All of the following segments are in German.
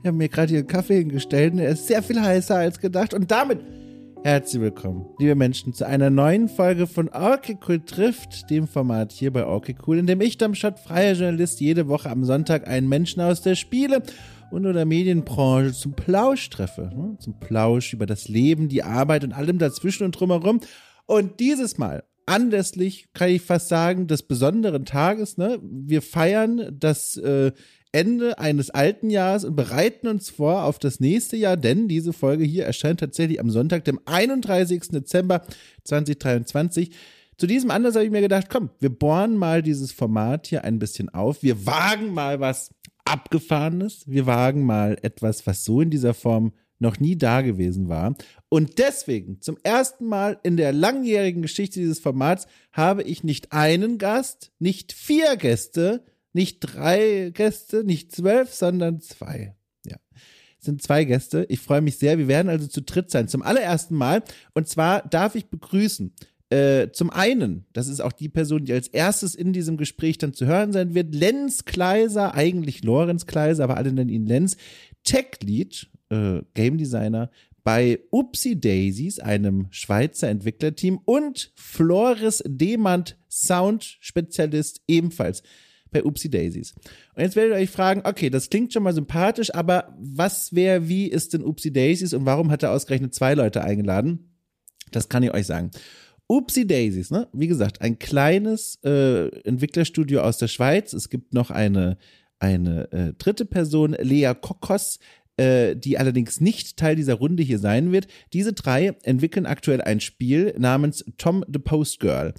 Ja, ich habe mir gerade hier einen Kaffee hingestellt und er ist sehr viel heißer als gedacht. Und damit herzlich willkommen, liebe Menschen, zu einer neuen Folge von Orky Cool trifft, dem Format hier bei Orky Cool, in dem ich, Domschott, freier Journalist, jede Woche am Sonntag einen Menschen aus der Spiele- und oder Medienbranche zum Plausch treffe. Ne? Zum Plausch über das Leben, die Arbeit und allem dazwischen und drumherum. Und dieses Mal anlässlich, kann ich fast sagen, des besonderen Tages. Ne? Wir feiern das äh, Ende eines alten Jahres und bereiten uns vor auf das nächste Jahr, denn diese Folge hier erscheint tatsächlich am Sonntag, dem 31. Dezember 2023. Zu diesem Anlass habe ich mir gedacht, komm, wir bohren mal dieses Format hier ein bisschen auf. Wir wagen mal was Abgefahrenes. Wir wagen mal etwas, was so in dieser Form noch nie da gewesen war. Und deswegen, zum ersten Mal in der langjährigen Geschichte dieses Formats, habe ich nicht einen Gast, nicht vier Gäste, nicht drei Gäste, nicht zwölf, sondern zwei. Ja. Es sind zwei Gäste. Ich freue mich sehr. Wir werden also zu dritt sein. Zum allerersten Mal. Und zwar darf ich begrüßen. Äh, zum einen, das ist auch die Person, die als erstes in diesem Gespräch dann zu hören sein wird, Lenz Kleiser, eigentlich Lorenz Kleiser, aber alle nennen ihn Lenz, Tech-Lead, äh, Game Designer bei Upsi Daisies, einem Schweizer Entwicklerteam, und Floris Demand, Sound-Spezialist, ebenfalls bei Upsi Daisies. Und jetzt werdet ihr euch fragen, okay, das klingt schon mal sympathisch, aber was, wer, wie ist denn Upsi Daisies und warum hat er ausgerechnet zwei Leute eingeladen? Das kann ich euch sagen. Upsi Daisies, ne? Wie gesagt, ein kleines äh, Entwicklerstudio aus der Schweiz. Es gibt noch eine, eine äh, dritte Person, Lea Kokos, äh, die allerdings nicht Teil dieser Runde hier sein wird. Diese drei entwickeln aktuell ein Spiel namens Tom the Post Girl.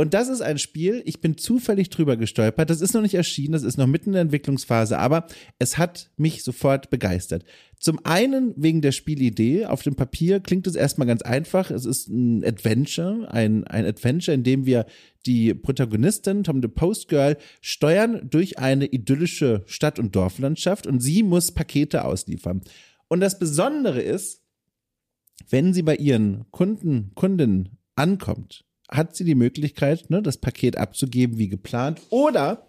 Und das ist ein Spiel, ich bin zufällig drüber gestolpert. Das ist noch nicht erschienen, das ist noch mitten in der Entwicklungsphase, aber es hat mich sofort begeistert. Zum einen wegen der Spielidee. Auf dem Papier klingt es erstmal ganz einfach. Es ist ein Adventure, ein, ein Adventure, in dem wir die Protagonistin, Tom the Post Girl, steuern durch eine idyllische Stadt- und Dorflandschaft und sie muss Pakete ausliefern. Und das Besondere ist, wenn sie bei ihren Kunden, Kundinnen ankommt, hat sie die Möglichkeit, ne, das Paket abzugeben wie geplant oder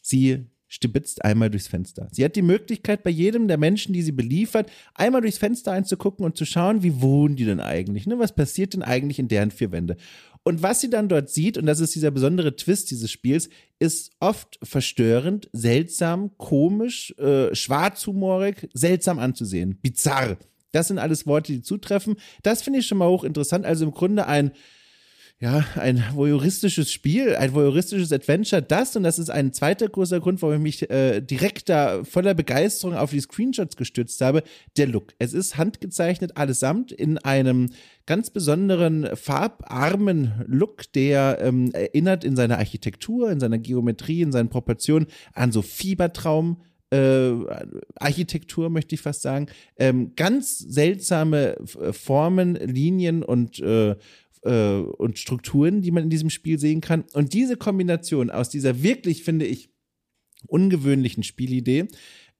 sie stibitzt einmal durchs Fenster. Sie hat die Möglichkeit, bei jedem der Menschen, die sie beliefert, einmal durchs Fenster einzugucken und zu schauen, wie wohnen die denn eigentlich? Ne? Was passiert denn eigentlich in deren vier Wände? Und was sie dann dort sieht, und das ist dieser besondere Twist dieses Spiels, ist oft verstörend, seltsam, komisch, äh, schwarzhumorig, seltsam anzusehen, bizarr. Das sind alles Worte, die zutreffen. Das finde ich schon mal hochinteressant. Also im Grunde ein ja, ein voyeuristisches Spiel, ein voyeuristisches Adventure, das und das ist ein zweiter großer Grund, warum ich mich äh, direkt da voller Begeisterung auf die Screenshots gestützt habe, der Look. Es ist handgezeichnet allesamt in einem ganz besonderen farbarmen Look, der ähm, erinnert in seiner Architektur, in seiner Geometrie, in seinen Proportionen an so Fiebertraum äh, Architektur, möchte ich fast sagen. Ähm, ganz seltsame Formen, Linien und äh, äh, und Strukturen, die man in diesem Spiel sehen kann. Und diese Kombination aus dieser wirklich, finde ich, ungewöhnlichen Spielidee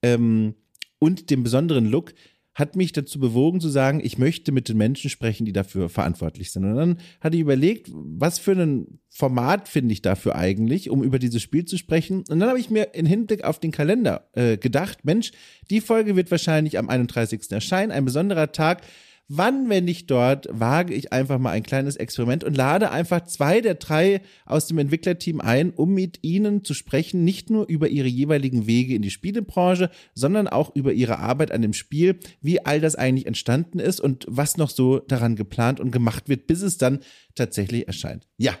ähm, und dem besonderen Look hat mich dazu bewogen zu sagen, ich möchte mit den Menschen sprechen, die dafür verantwortlich sind. Und dann hatte ich überlegt, was für ein Format finde ich dafür eigentlich, um über dieses Spiel zu sprechen. Und dann habe ich mir in Hinblick auf den Kalender äh, gedacht, Mensch, die Folge wird wahrscheinlich am 31. erscheinen, ein besonderer Tag. Wann, wenn nicht dort, wage ich einfach mal ein kleines Experiment und lade einfach zwei der drei aus dem Entwicklerteam ein, um mit ihnen zu sprechen, nicht nur über ihre jeweiligen Wege in die Spielebranche, sondern auch über ihre Arbeit an dem Spiel, wie all das eigentlich entstanden ist und was noch so daran geplant und gemacht wird, bis es dann tatsächlich erscheint. Ja,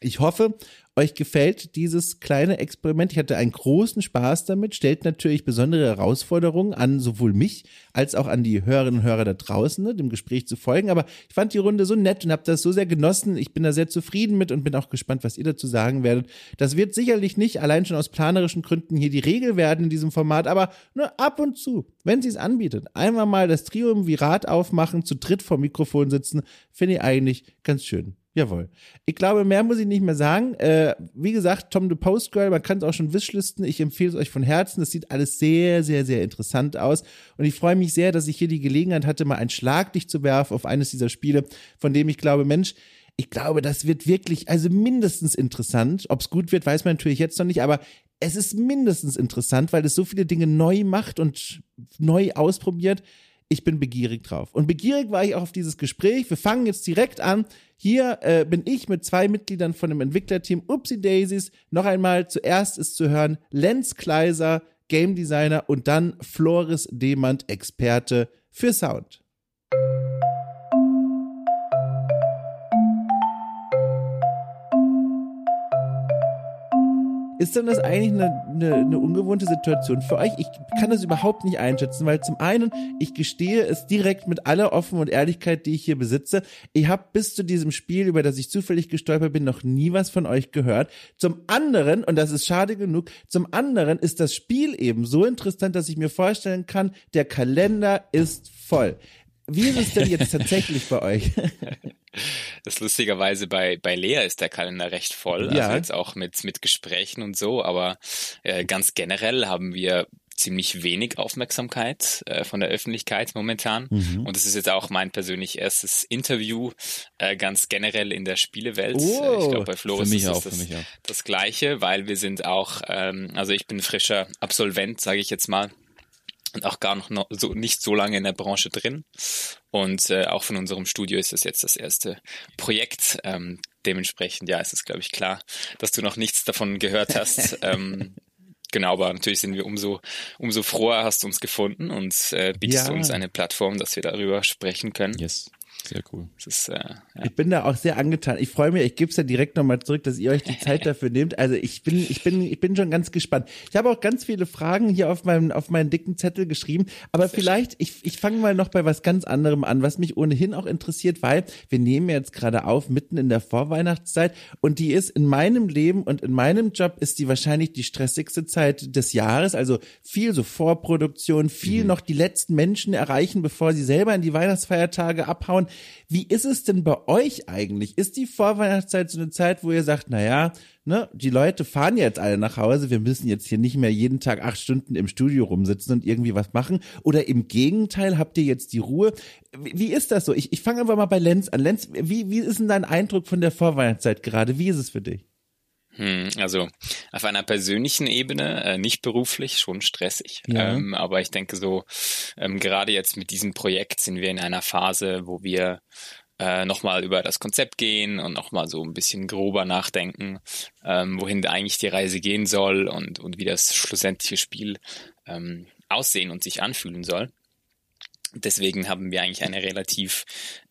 ich hoffe, euch gefällt dieses kleine Experiment. Ich hatte einen großen Spaß damit, stellt natürlich besondere Herausforderungen an sowohl mich als auch an die Hörerinnen und Hörer da draußen, ne, dem Gespräch zu folgen. Aber ich fand die Runde so nett und habe das so sehr genossen. Ich bin da sehr zufrieden mit und bin auch gespannt, was ihr dazu sagen werdet. Das wird sicherlich nicht allein schon aus planerischen Gründen hier die Regel werden in diesem Format, aber nur ab und zu, wenn sie es anbietet, einmal mal das Triumvirat aufmachen, zu dritt vor Mikrofon sitzen, finde ich eigentlich ganz schön. Jawohl. Ich glaube, mehr muss ich nicht mehr sagen. Äh, wie gesagt, Tom the Post Girl, man kann es auch schon wishlisten. Ich empfehle es euch von Herzen. Das sieht alles sehr, sehr, sehr interessant aus. Und ich freue mich sehr, dass ich hier die Gelegenheit hatte, mal ein Schlaglicht zu werfen auf eines dieser Spiele, von dem ich glaube, Mensch, ich glaube, das wird wirklich, also mindestens interessant. Ob es gut wird, weiß man natürlich jetzt noch nicht, aber es ist mindestens interessant, weil es so viele Dinge neu macht und neu ausprobiert. Ich bin begierig drauf. Und begierig war ich auch auf dieses Gespräch. Wir fangen jetzt direkt an. Hier äh, bin ich mit zwei Mitgliedern von dem Entwicklerteam Upsi Daisies. Noch einmal, zuerst ist zu hören Lenz Kleiser, Game Designer und dann Floris Demand, Experte für Sound. Ist denn das eigentlich eine, eine, eine, ungewohnte Situation für euch? Ich kann das überhaupt nicht einschätzen, weil zum einen, ich gestehe es direkt mit aller Offen und Ehrlichkeit, die ich hier besitze. Ich habe bis zu diesem Spiel, über das ich zufällig gestolpert bin, noch nie was von euch gehört. Zum anderen, und das ist schade genug, zum anderen ist das Spiel eben so interessant, dass ich mir vorstellen kann, der Kalender ist voll. Wie ist es denn jetzt tatsächlich bei euch? Das lustigerweise bei, bei Lea ist der Kalender recht voll, also ja. jetzt auch mit, mit Gesprächen und so, aber äh, ganz generell haben wir ziemlich wenig Aufmerksamkeit äh, von der Öffentlichkeit momentan. Mhm. Und es ist jetzt auch mein persönlich erstes Interview äh, ganz generell in der Spielewelt. Oh, äh, ich glaube, bei Flo ist auch, das, das Gleiche, weil wir sind auch, ähm, also ich bin frischer Absolvent, sage ich jetzt mal und auch gar noch so, nicht so lange in der Branche drin. Und äh, auch von unserem Studio ist das jetzt das erste Projekt. Ähm, dementsprechend, ja, ist es, glaube ich, klar, dass du noch nichts davon gehört hast. ähm, genau, aber natürlich sind wir umso, umso froher, hast du uns gefunden und äh, bietest ja. uns eine Plattform, dass wir darüber sprechen können. Yes. Sehr cool. Ist, äh, ja. Ich bin da auch sehr angetan. Ich freue mich, ich gebe es ja direkt nochmal zurück, dass ihr euch die Zeit dafür nehmt. Also ich bin, ich bin, ich bin schon ganz gespannt. Ich habe auch ganz viele Fragen hier auf meinem, auf meinen dicken Zettel geschrieben. Aber sehr vielleicht, schön. ich, ich fange mal noch bei was ganz anderem an, was mich ohnehin auch interessiert, weil wir nehmen jetzt gerade auf, mitten in der Vorweihnachtszeit. Und die ist in meinem Leben und in meinem Job ist die wahrscheinlich die stressigste Zeit des Jahres. Also viel so Vorproduktion, viel mhm. noch die letzten Menschen erreichen, bevor sie selber in die Weihnachtsfeiertage abhauen. Wie ist es denn bei euch eigentlich? Ist die Vorweihnachtszeit so eine Zeit, wo ihr sagt, na ja, ne, die Leute fahren jetzt alle nach Hause, wir müssen jetzt hier nicht mehr jeden Tag acht Stunden im Studio rumsitzen und irgendwie was machen? Oder im Gegenteil, habt ihr jetzt die Ruhe? Wie, ist das so? Ich, ich fange einfach mal bei Lenz an. Lenz, wie, wie ist denn dein Eindruck von der Vorweihnachtszeit gerade? Wie ist es für dich? Hm, also auf einer persönlichen Ebene, äh, nicht beruflich, schon stressig. Ja. Ähm, aber ich denke so, ähm, gerade jetzt mit diesem Projekt sind wir in einer Phase, wo wir äh, nochmal über das Konzept gehen und nochmal so ein bisschen grober nachdenken, ähm, wohin eigentlich die Reise gehen soll und, und wie das schlussendliche Spiel ähm, aussehen und sich anfühlen soll. Deswegen haben wir eigentlich eine relativ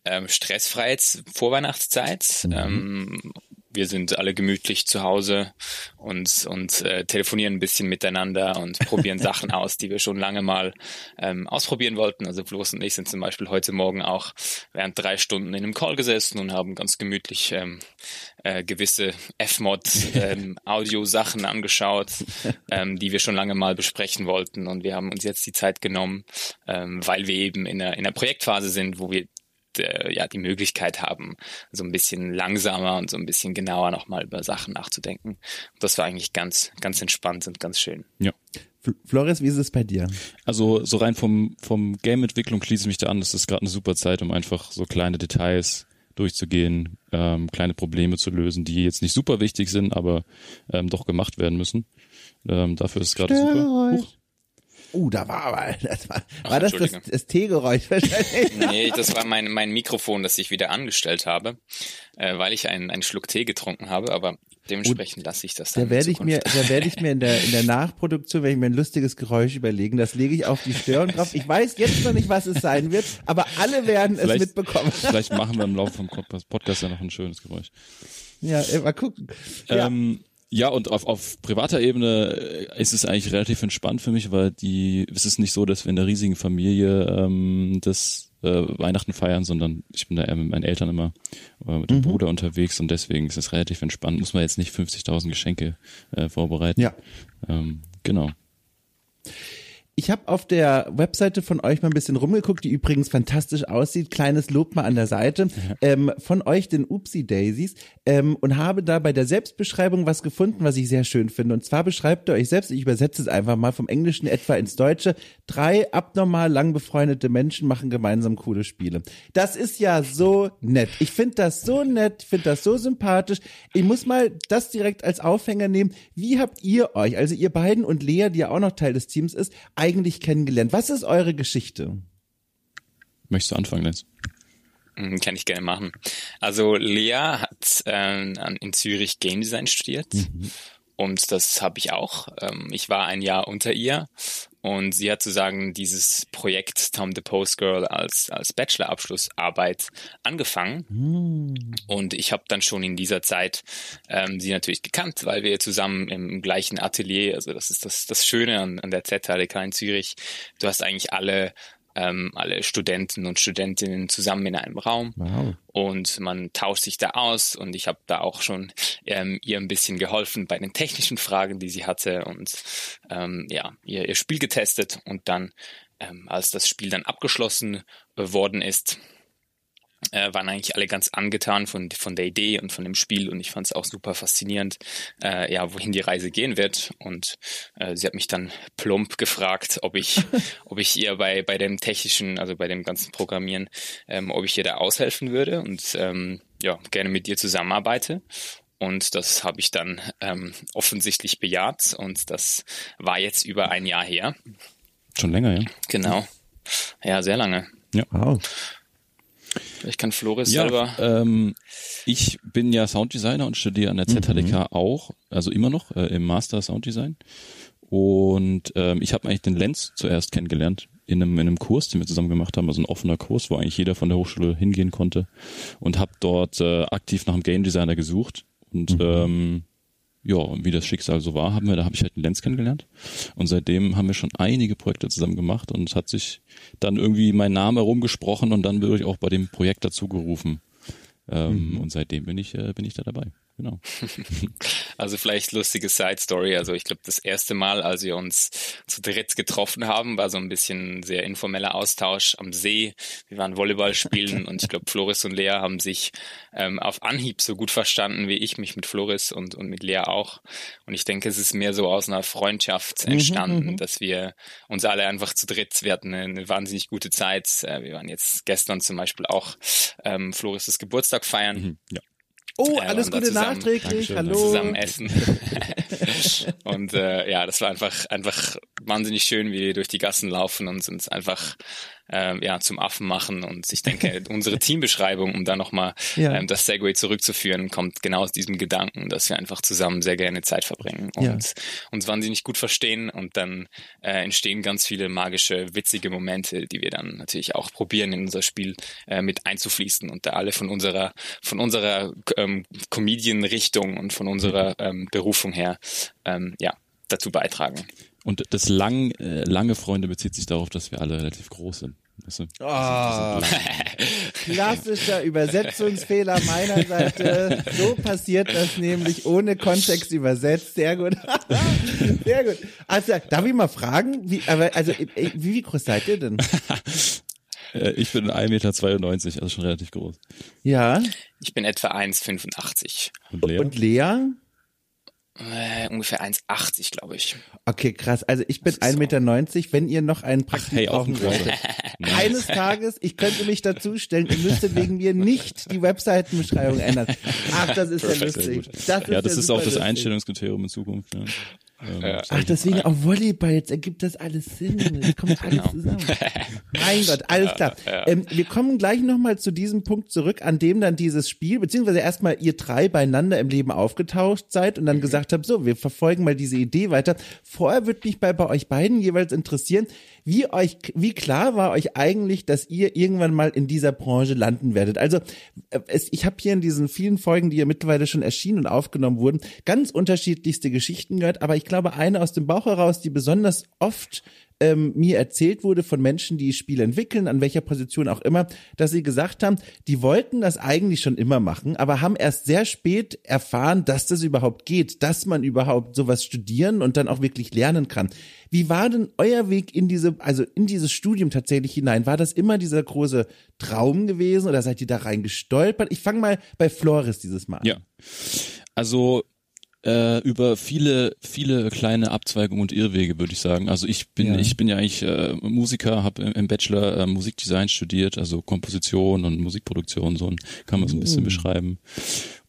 ähm, stressfreie Vorweihnachtszeit. Mhm. Ähm, wir sind alle gemütlich zu Hause und, und äh, telefonieren ein bisschen miteinander und probieren Sachen aus, die wir schon lange mal ähm, ausprobieren wollten. Also Floß und ich sind zum Beispiel heute Morgen auch während drei Stunden in einem Call gesessen und haben ganz gemütlich ähm, äh, gewisse F-Mod ähm, Audio-Sachen angeschaut, ähm, die wir schon lange mal besprechen wollten. Und wir haben uns jetzt die Zeit genommen, ähm, weil wir eben in einer, in einer Projektphase sind, wo wir äh, ja die Möglichkeit haben, so ein bisschen langsamer und so ein bisschen genauer nochmal über Sachen nachzudenken. das war eigentlich ganz, ganz entspannt und ganz schön. Ja. Flores, wie ist es bei dir? Also so rein vom, vom Game-Entwicklung schließe ich mich da an. Das ist gerade eine super Zeit, um einfach so kleine Details durchzugehen, ähm, kleine Probleme zu lösen, die jetzt nicht super wichtig sind, aber ähm, doch gemacht werden müssen. Ähm, dafür ist es gerade super. Huch. Uh, da war aber, das war, Ach, war das das, das Teegeräusch wahrscheinlich? nee, das war mein, mein Mikrofon, das ich wieder angestellt habe, äh, weil ich einen, einen Schluck Tee getrunken habe, aber dementsprechend lasse ich das dann. Da werde ich mir, da werde ich mir in der, in der Nachproduktion, werde ich mir ein lustiges Geräusch überlegen, das lege ich auf die Stirn drauf. Ich weiß jetzt noch nicht, was es sein wird, aber alle werden vielleicht, es mitbekommen. Vielleicht machen wir im Laufe vom Podcast ja noch ein schönes Geräusch. Ja, mal gucken. Ja. Ähm, ja, und auf, auf privater Ebene äh, ist es eigentlich relativ entspannt für mich, weil die, es ist nicht so, dass wir in der riesigen Familie ähm, das äh, Weihnachten feiern, sondern ich bin da eher mit meinen Eltern immer äh, mit dem mhm. Bruder unterwegs und deswegen ist es relativ entspannt. Muss man jetzt nicht 50.000 Geschenke äh, vorbereiten. Ja. Ähm, genau. Ich habe auf der Webseite von euch mal ein bisschen rumgeguckt, die übrigens fantastisch aussieht. Kleines Lob mal an der Seite ähm, von euch, den Oopsie Daisies, ähm, und habe da bei der Selbstbeschreibung was gefunden, was ich sehr schön finde. Und zwar beschreibt ihr euch selbst, ich übersetze es einfach mal vom Englischen etwa ins Deutsche, drei abnormal lang befreundete Menschen machen gemeinsam coole Spiele. Das ist ja so nett. Ich finde das so nett, ich finde das so sympathisch. Ich muss mal das direkt als Aufhänger nehmen. Wie habt ihr euch, also ihr beiden und Lea, die ja auch noch Teil des Teams ist, eigentlich kennengelernt? Was ist eure Geschichte? Möchtest du anfangen, Lenz? Mhm, Kann ich gerne machen. Also Lea hat ähm, in Zürich Game Design studiert und das habe ich auch. Ähm, ich war ein Jahr unter ihr und sie hat sozusagen dieses Projekt Tom the Post Girl als, als Bachelorabschlussarbeit angefangen. Und ich habe dann schon in dieser Zeit ähm, sie natürlich gekannt, weil wir zusammen im gleichen Atelier, also das ist das, das Schöne an, an der ZHDK in Zürich, du hast eigentlich alle ähm, alle Studenten und Studentinnen zusammen in einem Raum. Wow. und man tauscht sich da aus. Und ich habe da auch schon ähm, ihr ein bisschen geholfen bei den technischen Fragen, die sie hatte. Und ähm, ja ihr, ihr Spiel getestet. Und dann ähm, als das Spiel dann abgeschlossen äh, worden ist, äh, waren eigentlich alle ganz angetan von, von der Idee und von dem Spiel und ich fand es auch super faszinierend, äh, ja, wohin die Reise gehen wird. Und äh, sie hat mich dann plump gefragt, ob ich, ob ich ihr bei, bei dem technischen, also bei dem ganzen Programmieren, ähm, ob ich ihr da aushelfen würde und ähm, ja, gerne mit ihr zusammenarbeite. Und das habe ich dann ähm, offensichtlich bejaht und das war jetzt über ein Jahr her. Schon länger, ja? Genau. Ja, sehr lange. Wow. Ich kann Floris Ja, selber. ähm, ich bin ja Sounddesigner und studiere an der ZHDK auch, also immer noch äh, im Master Sounddesign. Und ähm, ich habe eigentlich den Lenz zuerst kennengelernt in einem, in einem Kurs, den wir zusammen gemacht haben, also ein offener Kurs, wo eigentlich jeder von der Hochschule hingehen konnte und habe dort äh, aktiv nach einem Game Designer gesucht und ähm, ja, wie das Schicksal so war, haben wir, da habe ich halt den Lenz kennengelernt. Und seitdem haben wir schon einige Projekte zusammen gemacht und es hat sich dann irgendwie mein Name rumgesprochen und dann wurde ich auch bei dem Projekt dazu gerufen. Ähm, Und seitdem bin ich, äh, bin ich da dabei. Genau. Also vielleicht lustige Side Story. Also ich glaube, das erste Mal, als wir uns zu dritt getroffen haben, war so ein bisschen sehr informeller Austausch am See. Wir waren Volleyball spielen und ich glaube, Floris und Lea haben sich ähm, auf Anhieb so gut verstanden wie ich mich mit Floris und, und mit Lea auch. Und ich denke, es ist mehr so aus einer Freundschaft entstanden, dass wir uns alle einfach zu dritt, wir hatten eine, eine wahnsinnig gute Zeit. Äh, Wir waren jetzt gestern zum Beispiel auch ähm, Floris' Geburtstag feiern. Ja. Oh, Ja, alles Gute zusammen. nachträglich. Hallo. zusammen essen. und äh, ja, das war einfach einfach wahnsinnig schön, wie wir durch die Gassen laufen und uns einfach ähm, ja zum Affen machen. Und ich denke, unsere Teambeschreibung, um da nochmal Ja. ähm, das Segway zurückzuführen, kommt genau aus diesem Gedanken, dass wir einfach zusammen sehr gerne Zeit verbringen und Ja. uns wahnsinnig gut verstehen und dann äh, entstehen ganz viele magische, witzige Momente, die wir dann natürlich auch probieren in unser Spiel äh, mit einzufließen und da alle von unserer von unserer ähm, Comedian-Richtung und von unserer ähm, Berufung her ähm, ja dazu beitragen. Und das lang, äh, lange Freunde bezieht sich darauf, dass wir alle relativ groß sind. Weißt du? Ah, klassischer Übersetzungsfehler meiner Seite. So passiert das nämlich ohne Kontext übersetzt. Sehr gut. Sehr gut. Also, darf ich mal fragen, wie, aber, also, äh, wie, wie groß seid ihr denn? Äh, ich bin 1,92 Meter, also schon relativ groß. Ja. Ich bin etwa 1,85. Und Lea? Und Lea? Äh, ungefähr 1,80, glaube ich. Okay, krass. Also ich bin Das ist 1,90 Meter, wenn ihr noch einen Praktik hey, auch brauchen solltet. Eines Tages, ich könnte mich dazustellen, ihr müsstet wegen mir nicht die Webseitenbeschreibung ändern. Ach, das ist ja Sehr lustig. Das ja, das ja ist auch das lustig. Einstellungskriterium in Zukunft. Ja. Ähm, Ja. Ach, deswegen auch Volleyball, jetzt ergibt das alles Sinn. Es kommt alles Genau. zusammen. Mein Gott, alles klar. Ähm, wir kommen gleich nochmal zu diesem Punkt zurück, an dem dann dieses Spiel, beziehungsweise erstmal ihr drei beieinander im Leben aufgetaucht seid und dann gesagt habt, so, wir verfolgen mal diese Idee weiter. Vorher würde mich bei, bei euch beiden jeweils interessieren, wie euch, wie klar war euch eigentlich, dass ihr irgendwann mal in dieser Branche landen werdet? Also, äh, es, ich habe hier in diesen vielen Folgen, die ja mittlerweile schon erschienen und aufgenommen wurden, ganz unterschiedlichste Geschichten gehört, aber ich glaube, eine aus dem Bauch heraus, die besonders oft ähm, mir erzählt wurde von Menschen, die Spiele entwickeln, an welcher Position auch immer, dass sie gesagt haben, die wollten das eigentlich schon immer machen, aber haben erst sehr spät erfahren, dass das überhaupt geht, dass man überhaupt sowas studieren und dann auch wirklich lernen kann. Wie war denn euer Weg in diese, also in dieses Studium tatsächlich hinein? War das immer dieser große Traum gewesen oder seid ihr da rein gestolpert? Ich fange mal bei Flores dieses Mal an. Ja. Also äh, über viele, viele kleine Abzweigungen und Irrwege, würde ich sagen. Also ich bin, ja. ich bin ja eigentlich äh, Musiker, habe im Bachelor äh, Musikdesign studiert, also Komposition und Musikproduktion, so kann man so ein bisschen mm. beschreiben.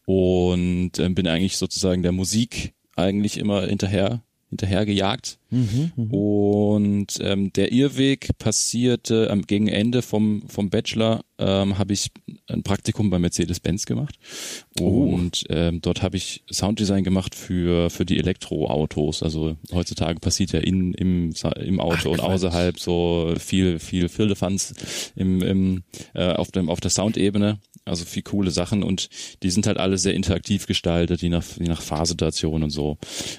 Und äh, bin eigentlich sozusagen der Musik eigentlich immer hinterher hinterhergejagt. Mhm, mh. Und ähm, der Irrweg passierte am gegen Ende vom, vom Bachelor, ähm, habe ich ein Praktikum bei Mercedes-Benz gemacht. Oh. Und ähm, dort habe ich Sounddesign gemacht für, für die Elektroautos. Also heutzutage passiert ja in, im, im Auto Ach, und außerhalb so viel, viel Firlefanz im, im, äh, auf, dem, auf der Soundebene. Also viel coole Sachen und die sind halt alle sehr interaktiv gestaltet, je nach, je nach Fahrsituation und so.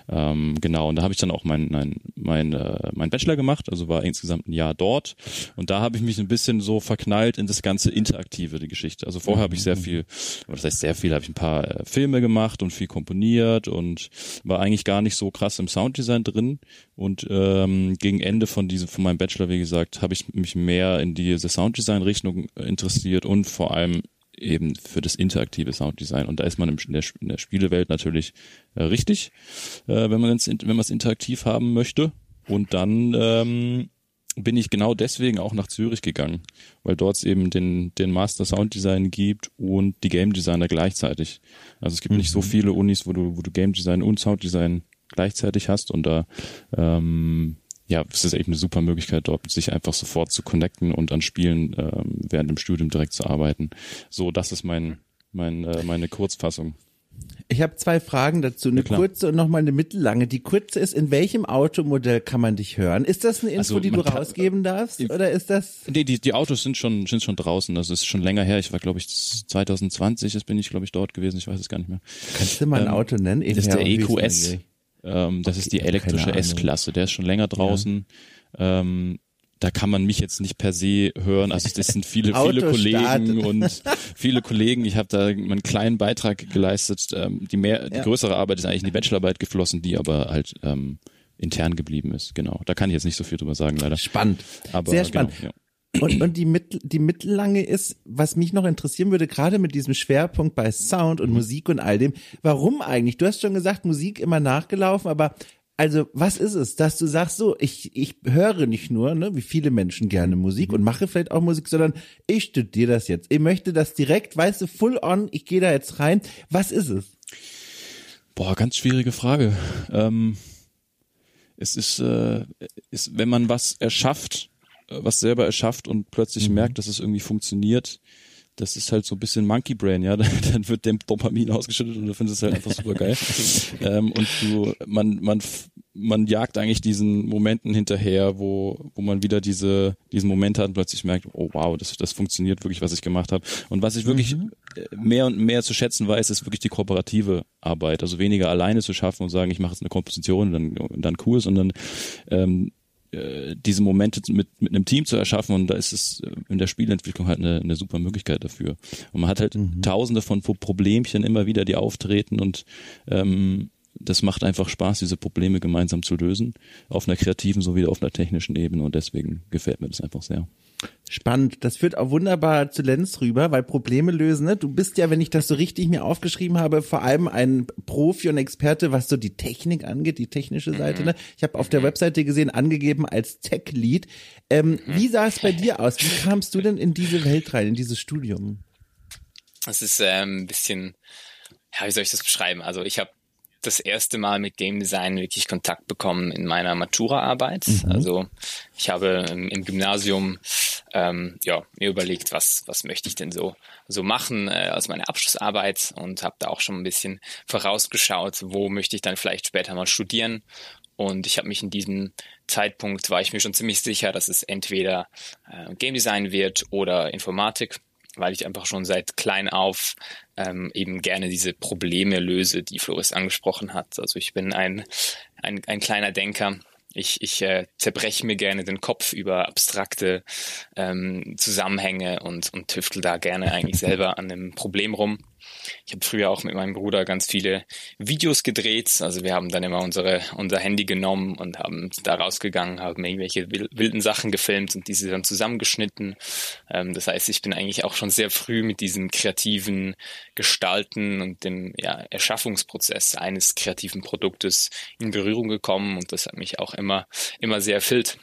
Ähm, genau, und da habe ich dann auch mein, mein, mein, äh, mein Bachelor gemacht, also war insgesamt ein Jahr dort. Und da habe ich mich ein bisschen so verknallt in das ganze Interaktive, die Geschichte. Also vorher habe ich sehr mhm. viel, das heißt sehr viel, habe ich ein paar äh, Filme gemacht und viel komponiert und war eigentlich gar nicht so krass im Sounddesign drin. Und ähm, gegen Ende von diesem, von meinem Bachelor, wie gesagt, habe ich mich mehr in diese Sounddesign-Richtung interessiert und vor allem eben für das interaktive Sounddesign. Und da ist man in der, in der Spielewelt natürlich äh, richtig, äh, wenn man es wenn man es interaktiv haben möchte. Und dann ähm, bin ich genau deswegen auch nach Zürich gegangen, weil dort es eben den, den Master Sound Design gibt und die Game Designer gleichzeitig. Also es gibt mhm. nicht so mhm. viele Unis, wo du, wo du Game Design und Sound Design gleichzeitig hast und da ähm, ja, es ist eben eine super Möglichkeit, dort sich einfach sofort zu connecten und an Spielen ähm, während dem Studium direkt zu arbeiten. So, das ist mein, mein, äh, meine Kurzfassung. Ich habe zwei Fragen dazu, eine ja, kurze und nochmal eine mittellange. Die kurze ist, in welchem Automodell kann man dich hören? Ist das eine Info, also, die du kann, rausgeben darfst? Oder ist das? Nee, die, die Autos sind schon, sind schon draußen. Das ist schon länger her. Ich war, glaube ich, 2020, das bin ich, glaube ich, dort gewesen. Ich weiß es gar nicht mehr. Kannst du mal ein ähm, Auto nennen? Das ist der EQS. Ähm, das okay, ist die elektrische S-Klasse. Der ist schon länger draußen. Ja. Ähm, da kann man mich jetzt nicht per se hören. Also das sind viele, viele Kollegen und viele Kollegen. Ich habe da einen kleinen Beitrag geleistet. Ähm, die mehr, die ja. größere Arbeit ist eigentlich in die Bachelorarbeit geflossen, die aber halt ähm, intern geblieben ist. Genau. Da kann ich jetzt nicht so viel drüber sagen, leider. Spannend. Aber, Sehr spannend. Genau, ja. Und, und die, mittel, die mittellange ist, was mich noch interessieren würde, gerade mit diesem Schwerpunkt bei Sound und. Musik und all dem, warum eigentlich? Du hast schon gesagt, Musik immer nachgelaufen, aber also was ist es, dass du sagst so, ich, ich höre nicht nur, ne, wie viele Menschen gerne Musik und mache vielleicht auch Musik, sondern ich studiere das jetzt. Ich möchte das direkt, weißt du, full on, ich gehe da jetzt rein. Was ist es? Boah, ganz schwierige Frage. Ähm, es ist, äh, ist, wenn man was erschafft, was selber erschafft und plötzlich mhm. merkt, dass es irgendwie funktioniert, das ist halt so ein bisschen Monkey Brain, ja. Dann wird dem Dopamin ausgeschüttet und du findest es halt einfach super geil. ähm, und du, man, man, man jagt eigentlich diesen Momenten hinterher, wo, wo man wieder diese, diesen Moment hat und plötzlich merkt, oh wow, das, das funktioniert wirklich, was ich gemacht habe. Und was ich wirklich mhm. mehr und mehr zu schätzen weiß, ist wirklich die kooperative Arbeit. Also weniger alleine zu schaffen und sagen, ich mache jetzt eine Komposition und dann, und dann cool, sondern ähm, äh, diese Momente mit, mit einem Team zu erschaffen und da ist es äh, in der Spielentwicklung halt eine, eine super Möglichkeit dafür. Und man hat halt mhm. tausende von Problemchen immer wieder, die auftreten und ähm, das macht einfach Spaß, diese Probleme gemeinsam zu lösen, auf einer kreativen sowie auf einer technischen Ebene und deswegen gefällt mir das einfach sehr. Spannend. Das führt auch wunderbar zu Lenz rüber, weil Probleme lösen. Ne? Du bist ja, wenn ich das so richtig mir aufgeschrieben habe, vor allem ein Profi und Experte, was so die Technik angeht, die technische Seite. Ne? Ich habe auf der Webseite gesehen, angegeben als Tech-Lead. Ähm, wie sah es bei dir aus? Wie kamst du denn in diese Welt rein, in dieses Studium? Das ist ähm, ein bisschen, ja, wie soll ich das beschreiben? Also ich habe das erste Mal mit Game Design wirklich Kontakt bekommen in meiner Matura-Arbeit. Mhm. Also ich habe im, im Gymnasium ähm, ja, mir überlegt, was, was möchte ich denn so, so machen äh, als meine Abschlussarbeit und habe da auch schon ein bisschen vorausgeschaut, wo möchte ich dann vielleicht später mal studieren. Und ich habe mich in diesem Zeitpunkt, war ich mir schon ziemlich sicher, dass es entweder äh, Game Design wird oder Informatik weil ich einfach schon seit klein auf ähm, eben gerne diese Probleme löse, die Floris angesprochen hat. Also ich bin ein, ein, ein kleiner Denker Ich, ich äh, zerbreche mir gerne den Kopf über abstrakte ähm, Zusammenhänge und, und tüftel da gerne eigentlich selber an dem Problem rum. Ich habe früher auch mit meinem Bruder ganz viele Videos gedreht. Also wir haben dann immer unsere, unser Handy genommen und haben da rausgegangen, haben irgendwelche wilden Sachen gefilmt und diese dann zusammengeschnitten. Ähm, das heißt, ich bin eigentlich auch schon sehr früh mit diesem kreativen Gestalten und dem ja, Erschaffungsprozess eines kreativen Produktes in Berührung gekommen und das hat mich auch immer, immer sehr erfüllt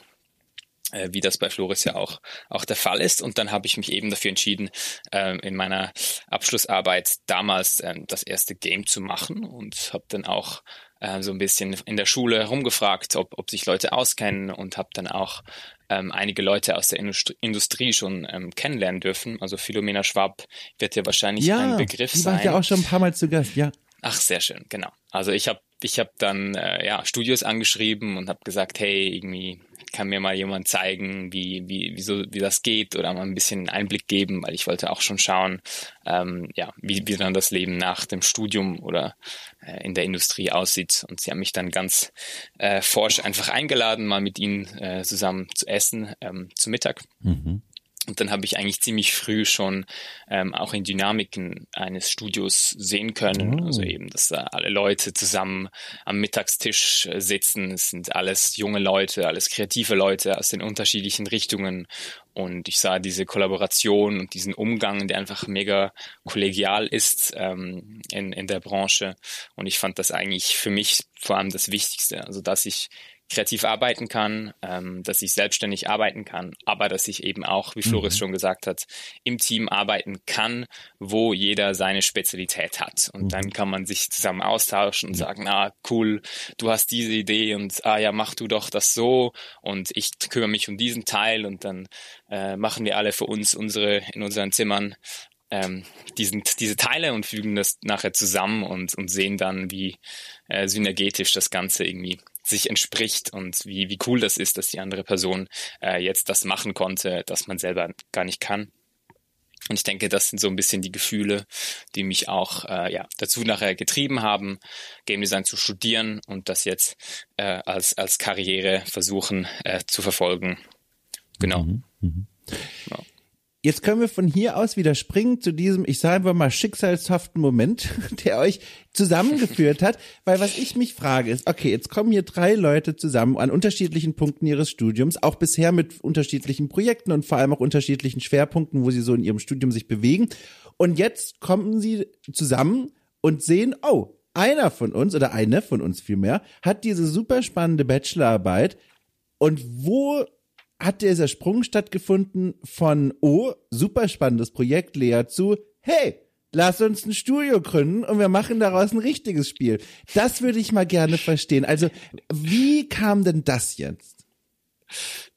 wie das bei Floris ja auch, auch der Fall ist. Und dann habe ich mich eben dafür entschieden, äh, in meiner Abschlussarbeit damals äh, das erste Game zu machen und habe dann auch äh, so ein bisschen in der Schule herumgefragt, ob, ob sich Leute auskennen und habe dann auch ähm, einige Leute aus der Industrie, Industrie schon ähm, kennenlernen dürfen. Also Philomena Schwab wird ja wahrscheinlich ja, ein Begriff die sein. Ja, ja auch schon ein paar Mal zu Gast, ja. Ach, sehr schön, genau. Also ich habe ich hab dann äh, ja Studios angeschrieben und habe gesagt, hey, irgendwie kann mir mal jemand zeigen, wie, wie, wie, so, wie das geht oder mal ein bisschen Einblick geben, weil ich wollte auch schon schauen, ähm, ja, wie, wie dann das Leben nach dem Studium oder äh, in der Industrie aussieht. Und sie haben mich dann ganz äh, forsch einfach eingeladen, mal mit ihnen äh, zusammen zu essen ähm, zu Mittag. Mhm. Und dann habe ich eigentlich ziemlich früh schon ähm, auch in Dynamiken eines Studios sehen können. Oh. Also eben, dass da alle Leute zusammen am Mittagstisch äh, sitzen. Es sind alles junge Leute, alles kreative Leute aus den unterschiedlichen Richtungen. Und ich sah diese Kollaboration und diesen Umgang, der einfach mega kollegial ist ähm, in, in der Branche. Und ich fand das eigentlich für mich vor allem das Wichtigste. Also, dass ich kreativ arbeiten kann, ähm, dass ich selbstständig arbeiten kann, aber dass ich eben auch, wie Floris mhm. schon gesagt hat, im Team arbeiten kann, wo jeder seine Spezialität hat. Und mhm. dann kann man sich zusammen austauschen und mhm. sagen, ah, cool, du hast diese Idee und ah ja, mach du doch das so und ich kümmere mich um diesen Teil und dann äh, machen wir alle für uns unsere in unseren Zimmern ähm, diesen, diese Teile und fügen das nachher zusammen und, und sehen dann, wie äh, synergetisch das Ganze irgendwie sich entspricht und wie, wie cool das ist, dass die andere Person äh, jetzt das machen konnte, das man selber gar nicht kann. Und ich denke, das sind so ein bisschen die Gefühle, die mich auch äh, ja, dazu nachher getrieben haben, Game Design zu studieren und das jetzt äh, als, als Karriere versuchen äh, zu verfolgen. Genau. Mhm. Mhm. genau. Jetzt können wir von hier aus wieder springen zu diesem, ich sage einfach mal, schicksalshaften Moment, der euch zusammengeführt hat. Weil was ich mich frage ist, okay, jetzt kommen hier drei Leute zusammen an unterschiedlichen Punkten ihres Studiums, auch bisher mit unterschiedlichen Projekten und vor allem auch unterschiedlichen Schwerpunkten, wo sie so in ihrem Studium sich bewegen. Und jetzt kommen sie zusammen und sehen, oh, einer von uns oder eine von uns vielmehr hat diese super spannende Bachelorarbeit und wo hat dieser Sprung stattgefunden von, oh, super spannendes Projekt, Lea, zu, hey, lass uns ein Studio gründen und wir machen daraus ein richtiges Spiel. Das würde ich mal gerne verstehen. Also, wie kam denn das jetzt?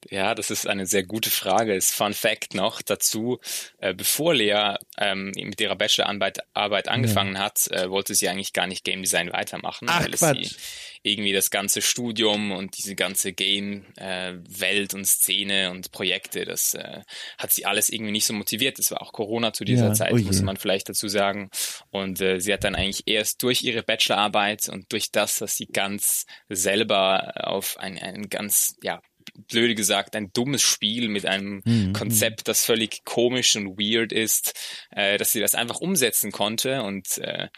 Ja, das ist eine sehr gute Frage. Das Fun Fact noch dazu, äh, bevor Lea ähm, mit ihrer Bachelorarbeit Arbeit angefangen ja. hat, äh, wollte sie eigentlich gar nicht Game Design weitermachen, Ach, weil Quatsch. sie irgendwie das ganze Studium und diese ganze Game-Welt äh, und Szene und Projekte, das äh, hat sie alles irgendwie nicht so motiviert. Das war auch Corona zu dieser ja, Zeit, oh muss man vielleicht dazu sagen. Und äh, sie hat dann eigentlich erst durch ihre Bachelorarbeit und durch das, dass sie ganz selber auf ein, ein ganz, ja, blöde gesagt, ein dummes Spiel mit einem mhm. Konzept, das völlig komisch und weird ist, äh, dass sie das einfach umsetzen konnte und äh,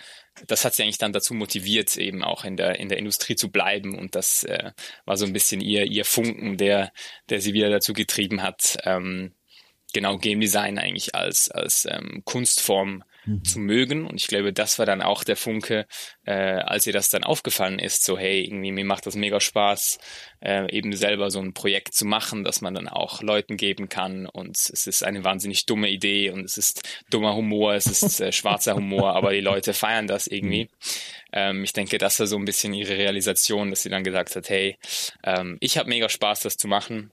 das hat sie eigentlich dann dazu motiviert, eben auch in der, in der Industrie zu bleiben. Und das äh, war so ein bisschen ihr, ihr Funken, der, der sie wieder dazu getrieben hat, ähm, genau Game Design eigentlich als, als ähm, Kunstform mhm. zu mögen. Und ich glaube, das war dann auch der Funke, äh, als ihr das dann aufgefallen ist, so hey, irgendwie mir macht das mega Spaß, äh, eben selber so ein Projekt zu machen, das man dann auch Leuten geben kann. Und es ist eine wahnsinnig dumme Idee und es ist dummer Humor, es ist äh, schwarzer Humor, aber die Leute feiern das irgendwie. Mhm. Ähm, ich denke, das war so ein bisschen ihre Realisation, dass sie dann gesagt hat, hey, ähm, ich habe mega Spaß, das zu machen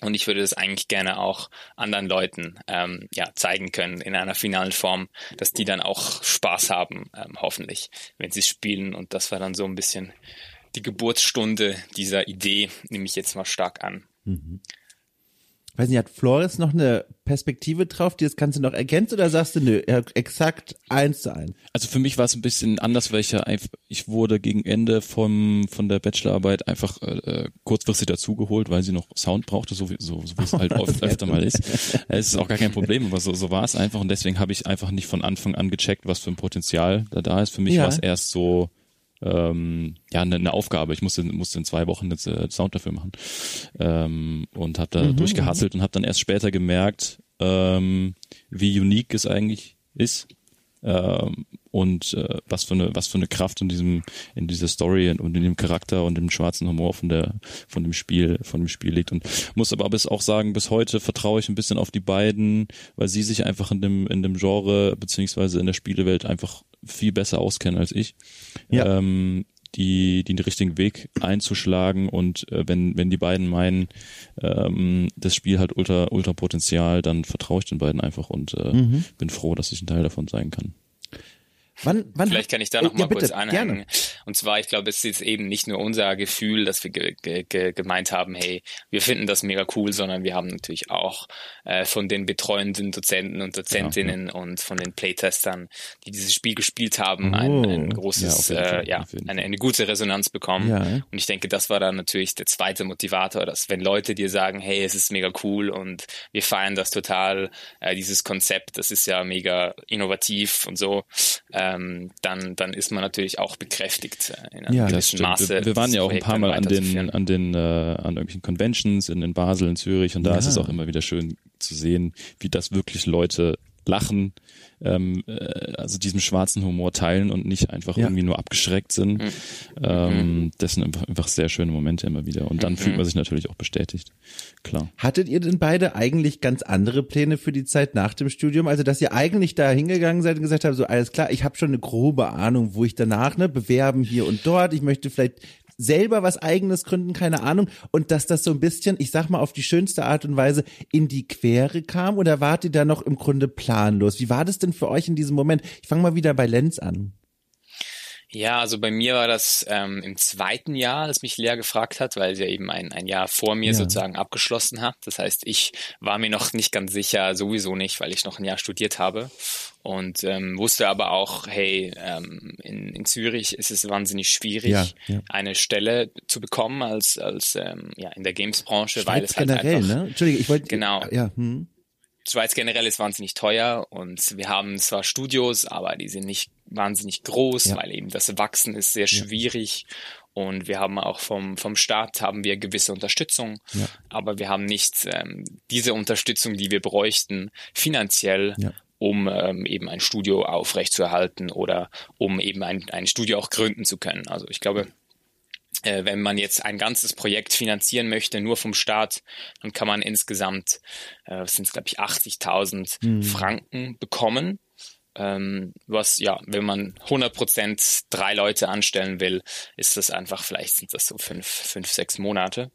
und ich würde das eigentlich gerne auch anderen Leuten ähm, ja, zeigen können in einer finalen Form, dass die dann auch Spaß haben, ähm, hoffentlich, wenn sie spielen. Und das war dann so ein bisschen die Geburtsstunde dieser Idee, nehme ich jetzt mal stark an. Mhm. Weiß nicht, hat Flores noch eine Perspektive drauf, die das Ganze noch ergänzt oder sagst du, nö, exakt eins zu eins? Also für mich war es ein bisschen anders, weil ich ja einfach, ich wurde gegen Ende vom, von der Bachelorarbeit einfach äh, kurzfristig dazugeholt, weil sie noch Sound brauchte, so wie, so, so wie es halt oft, öfter mal ist. Es ist auch gar kein Problem, aber so, so war es einfach und deswegen habe ich einfach nicht von Anfang an gecheckt, was für ein Potenzial da da ist. Für mich ja. war es erst so, ähm, ja eine, eine Aufgabe. Ich musste musste in zwei Wochen jetzt äh, Sound dafür machen ähm, und habe da mhm, durchgehasselt und habe dann erst später gemerkt, ähm, wie unique es eigentlich ist ähm, und äh, was für eine was für eine Kraft in diesem in dieser Story und in dem Charakter und dem schwarzen Humor von der von dem Spiel von dem Spiel liegt und muss aber bis auch sagen bis heute vertraue ich ein bisschen auf die beiden weil sie sich einfach in dem in dem Genre beziehungsweise in der Spielewelt einfach viel besser auskennen als ich, ja. ähm, die, die den richtigen Weg einzuschlagen und äh, wenn, wenn die beiden meinen, ähm, das Spiel hat ultra, ultra Potenzial, dann vertraue ich den beiden einfach und äh, mhm. bin froh, dass ich ein Teil davon sein kann. Wann, wann Vielleicht kann ich da noch oh, mal ja, kurz anhängen. Gerne. Und zwar, ich glaube, es ist eben nicht nur unser Gefühl, dass wir ge ge gemeint haben, hey, wir finden das mega cool, sondern wir haben natürlich auch äh, von den betreuenden Dozenten und Dozentinnen ja, ja. und von den Playtestern, die dieses Spiel gespielt haben, oh, ein, ein, großes, ja, äh, ja eine, eine gute Resonanz bekommen. Und ich denke, das war dann natürlich der zweite Motivator, dass wenn Leute dir sagen, hey, es ist mega cool und wir feiern das total, äh, dieses Konzept, das ist ja mega innovativ und so. Äh, ähm, dann, dann ist man natürlich auch bekräftigt äh, in einem ja, gewissen Maße. Wir, wir waren ja auch ein paar Mal an den, an den, äh, an irgendwelchen Conventions in, in Basel, in Zürich und da ja. ist es auch immer wieder schön zu sehen, wie das wirklich Leute lachen, ähm, äh, also diesem schwarzen Humor teilen und nicht einfach ja. irgendwie nur abgeschreckt sind. Mhm. Ähm, mhm. das sind einfach, einfach sehr schöne Momente immer wieder. Und dann mhm. fühlt man sich natürlich auch bestätigt. Klar. Hattet ihr denn beide eigentlich ganz andere Pläne für die Zeit nach dem Studium? Also, dass ihr eigentlich da hingegangen seid und gesagt habt, so alles klar, ich habe schon eine grobe Ahnung, wo ich danach ne bewerben hier und dort. Ich möchte vielleicht selber was eigenes gründen, keine Ahnung. Und dass das so ein bisschen, ich sag mal, auf die schönste Art und Weise in die Quere kam oder wart ihr da noch im Grunde planlos? Wie war das denn für euch in diesem Moment? Ich fange mal wieder bei Lenz an. Ja, also bei mir war das ähm, im zweiten Jahr, als mich Lea gefragt hat, weil sie ja eben ein, ein Jahr vor mir ja. sozusagen abgeschlossen hat. Das heißt, ich war mir noch nicht ganz sicher, sowieso nicht, weil ich noch ein Jahr studiert habe und ähm, wusste aber auch, hey, ähm, in, in Zürich ist es wahnsinnig schwierig, ja, ja. eine Stelle zu bekommen als als ähm, ja in der Games-Branche, weil es halt generell, einfach, ne? Entschuldige, ich wollte genau ja. Hm. Schweiz generell ist wahnsinnig teuer und wir haben zwar Studios, aber die sind nicht wahnsinnig groß, ja. weil eben das Wachsen ist sehr schwierig. Ja. Und wir haben auch vom, vom Staat haben wir gewisse Unterstützung, ja. aber wir haben nicht ähm, diese Unterstützung, die wir bräuchten, finanziell, um ähm, eben ein Studio aufrechtzuerhalten oder um eben ein, ein Studio auch gründen zu können. Also ich glaube, äh, wenn man jetzt ein ganzes Projekt finanzieren möchte, nur vom Staat, dann kann man insgesamt, äh, sind es glaube ich 80.000 mhm. Franken bekommen. Ähm, was ja, wenn man 100 Prozent drei Leute anstellen will, ist das einfach, vielleicht sind das so fünf, fünf, sechs Monate.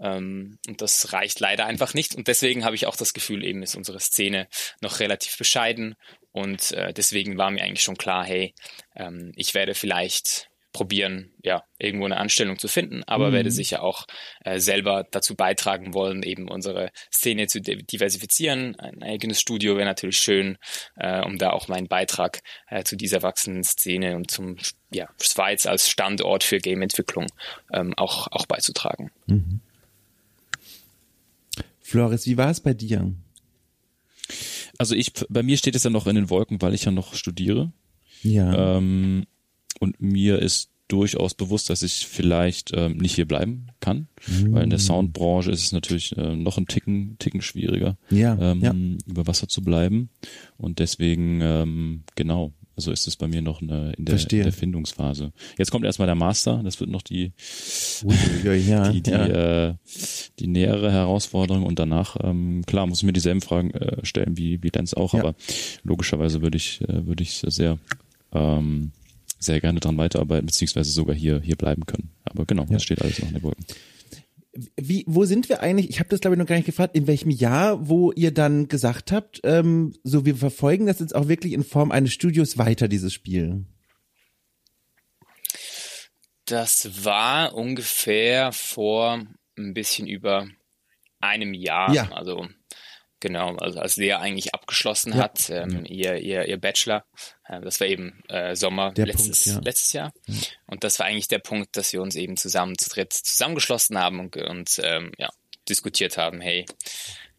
Ähm, und das reicht leider einfach nicht. Und deswegen habe ich auch das Gefühl, eben ist unsere Szene noch relativ bescheiden. Und äh, deswegen war mir eigentlich schon klar, hey, ähm, ich werde vielleicht probieren, ja, irgendwo eine Anstellung zu finden, aber mhm. werde sicher auch äh, selber dazu beitragen wollen, eben unsere Szene zu diversifizieren. Ein eigenes Studio wäre natürlich schön, äh, um da auch meinen Beitrag äh, zu dieser wachsenden Szene und zum ja, Schweiz als Standort für Gameentwicklung ähm, auch, auch beizutragen. Mhm. Floris, wie war es bei dir? Also ich, bei mir steht es ja noch in den Wolken, weil ich ja noch studiere. Ja. Ähm, und mir ist durchaus bewusst, dass ich vielleicht ähm, nicht hier bleiben kann, mhm. weil in der Soundbranche ist es natürlich äh, noch ein Ticken, Ticken schwieriger, ja, ähm, ja. über Wasser zu bleiben. Und deswegen, ähm, genau, also ist es bei mir noch eine, in, der, in der Findungsphase. Jetzt kommt erstmal der Master, das wird noch die, ja, die, die, ja. äh, die nähere Herausforderung und danach, ähm, klar, muss ich mir dieselben Fragen äh, stellen wie, wie Lenz auch, ja. aber logischerweise würde ich, äh, würde ich sehr ähm, sehr gerne dran weiterarbeiten, beziehungsweise sogar hier, hier bleiben können. Aber genau, ja. das steht alles noch in der Wolken. Wie, wo sind wir eigentlich? Ich habe das glaube ich noch gar nicht gefragt. In welchem Jahr, wo ihr dann gesagt habt, ähm, so wir verfolgen das jetzt auch wirklich in Form eines Studios weiter dieses Spiel? Das war ungefähr vor ein bisschen über einem Jahr. Ja. Also Genau, also als Lea eigentlich abgeschlossen Ja. hat, ähm, ihr, ihr, ihr Bachelor, äh, das war eben äh, Sommer Der letztes, Punkt, ja. letztes Jahr. Und das war eigentlich der Punkt, dass wir uns eben zusammen zu dritt zusammengeschlossen haben und, und ähm, ja, diskutiert haben, hey,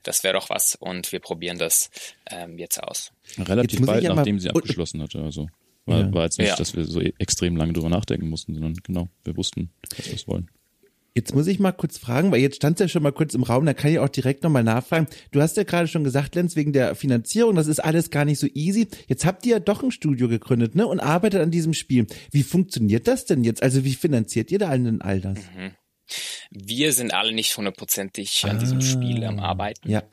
das wäre doch was und wir probieren das ähm, jetzt aus. Relativ Jetzt bald, ja nachdem sie abgeschlossen hatte. Also war, Ja. war jetzt nicht, Ja. dass wir so extrem lange drüber nachdenken mussten, sondern genau, wir wussten, dass wir es wollen. Jetzt muss ich mal kurz fragen, weil jetzt stand ja schon mal kurz im Raum, da kann ich auch direkt nochmal nachfragen. Du hast ja gerade schon gesagt, Lenz, wegen der Finanzierung, das ist alles gar nicht so easy. Jetzt habt ihr ja doch ein Studio gegründet, ne, und arbeitet an diesem Spiel. Wie funktioniert das denn jetzt? Also wie finanziert ihr da allen all das? Wir sind alle nicht hundertprozentig an diesem Spiel am Arbeiten. Ah. Ja.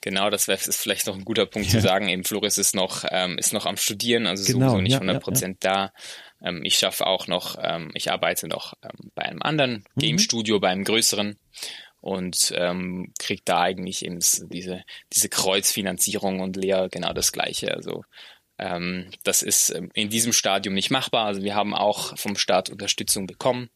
Genau, das wäre ist vielleicht noch ein guter Punkt zu sagen. Eben Floris ist noch ähm, ist noch am Studieren, also Genau, sowieso nicht ja, 100 Prozent da. Ähm, ich schaffe auch noch, ähm, ich arbeite noch ähm, bei einem anderen Mhm. Game Studio, bei einem größeren und ähm, kriege da eigentlich eben diese diese Kreuzfinanzierung und Lea genau das Gleiche. Also ähm, das ist ähm, in diesem Stadium nicht machbar. Also wir haben auch vom Staat Unterstützung bekommen.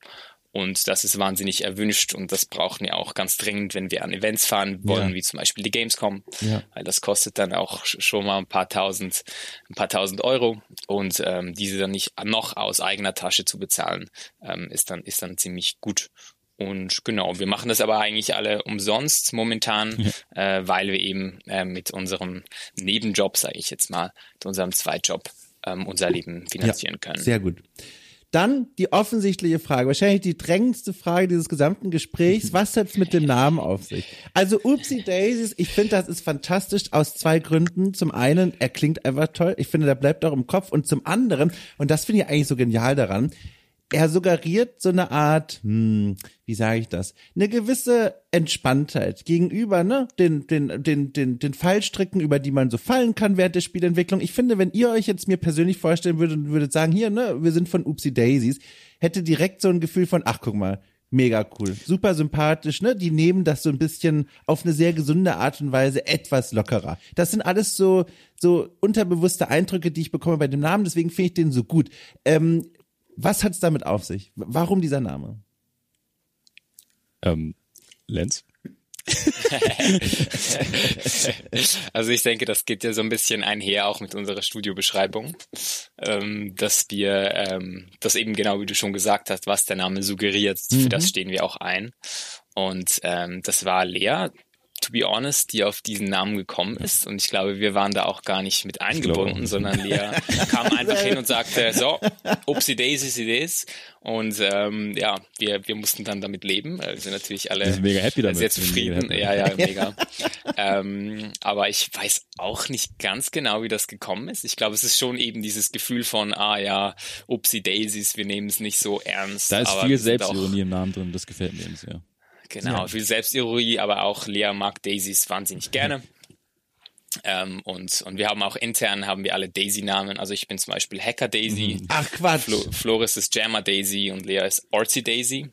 Und das ist wahnsinnig erwünscht und das brauchen wir auch ganz dringend, wenn wir an Events fahren wollen, Ja. wie zum Beispiel die Gamescom. Ja. Weil das kostet dann auch sch- schon mal ein paar tausend, ein paar tausend Euro. Und ähm, diese dann nicht noch aus eigener Tasche zu bezahlen, ähm, ist dann, ist dann ziemlich gut. Und genau, wir machen das aber eigentlich alle umsonst momentan, äh, weil wir eben äh, mit unserem Nebenjob, sage ich jetzt mal, mit unserem Zweitjob ähm, unser Leben finanzieren können. Sehr gut. Dann die offensichtliche Frage, wahrscheinlich die drängendste Frage dieses gesamten Gesprächs. Was hat's mit dem Namen auf sich? Also Oopsie Daisies, ich finde, das ist fantastisch aus zwei Gründen. Zum einen, er klingt einfach toll. Ich finde, der bleibt auch im Kopf. Und zum anderen, und das finde ich eigentlich so genial daran, er suggeriert so eine Art, hm, wie sage ich das, eine gewisse Entspanntheit gegenüber ne, den, den, den, den, den Fallstricken, über die man so fallen kann während der Spielentwicklung. Ich finde, wenn ihr euch jetzt mir persönlich vorstellen würdet und würdet sagen, hier, ne, wir sind von Oopsie Daisies, hätte direkt so ein Gefühl von, ach guck mal, mega cool, super sympathisch, ne? Die nehmen das so ein bisschen auf eine sehr gesunde Art und Weise etwas lockerer. Das sind alles so so unterbewusste Eindrücke, die ich bekomme bei dem Namen. Deswegen finde ich den so gut. Ähm, was hat's damit auf sich? Warum dieser Name? Ähm, Lenz? Also ich denke, das geht ja so ein bisschen einher auch mit unserer Studiobeschreibung, ähm, dass wir ähm, das eben genau wie du schon gesagt hast, was der Name suggeriert, für das stehen wir auch ein. Und ähm, das war Lea, to be honest, die auf diesen Namen gekommen ist. Und ich glaube, wir waren da auch gar nicht mit eingebunden, sondern Lea kam einfach hin und sagte, so, upsie daisies it is. Und ähm, ja, wir, wir mussten dann damit leben. Äh, Wir sind natürlich alle sind mega happy damit. sehr zufrieden. happy. Ja, ja, mega. ähm, aber ich weiß auch nicht ganz genau, wie das gekommen ist. Ich glaube, es ist schon eben dieses Gefühl von, ah ja, upsie daisies, wir nehmen es nicht so ernst. Da ist viel Selbstironie im Namen drin, das gefällt mir eben sehr. Genau, viel Selbstironie, aber auch Lea mag Daisies wahnsinnig gerne. Ähm, und, und wir haben auch intern haben wir alle Daisy-Namen. Also ich bin zum Beispiel Hacker Daisy, Ach Quatsch. Flo Floris ist Jammer Daisy und Lea ist Ortsy Daisy.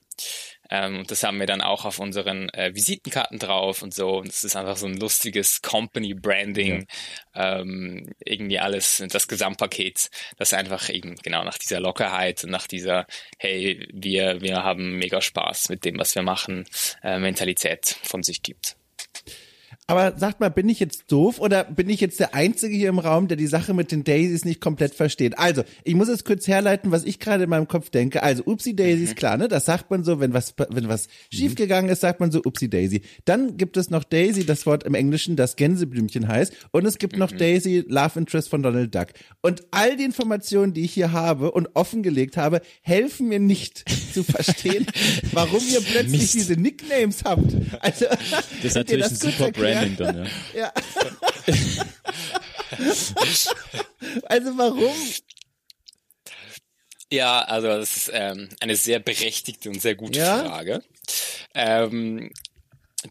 Ähm, und das haben wir dann auch auf unseren äh, Visitenkarten drauf und so. Und es ist einfach so ein lustiges Company-Branding. Ähm, irgendwie alles, das Gesamtpaket, das einfach eben genau nach dieser Lockerheit und nach dieser, hey, wir, wir haben mega Spaß mit dem, was wir machen, äh, Mentalität von sich gibt. Aber sagt mal, bin ich jetzt doof oder bin ich jetzt der Einzige hier im Raum, der die Sache mit den Daisies nicht komplett versteht? Also, ich muss es kurz herleiten, was ich gerade in meinem Kopf denke. Also, Upsi Daisies, klar, ne? Das sagt man so, wenn was, wenn was schiefgegangen ist, sagt man so Upsi Daisy. Dann gibt es noch Daisy, das Wort im Englischen, das Gänseblümchen heißt. Und es gibt noch Daisy, Love Interest von Donald Duck. Und all die Informationen, die ich hier habe und offengelegt habe, helfen mir nicht zu verstehen, warum ihr plötzlich Mist. diese Nicknames habt. Also, Das ist natürlich ein super Branding dann, ja. ja. also warum? Ja, also das ist ähm, eine sehr berechtigte und sehr gute Ja? Frage, ähm,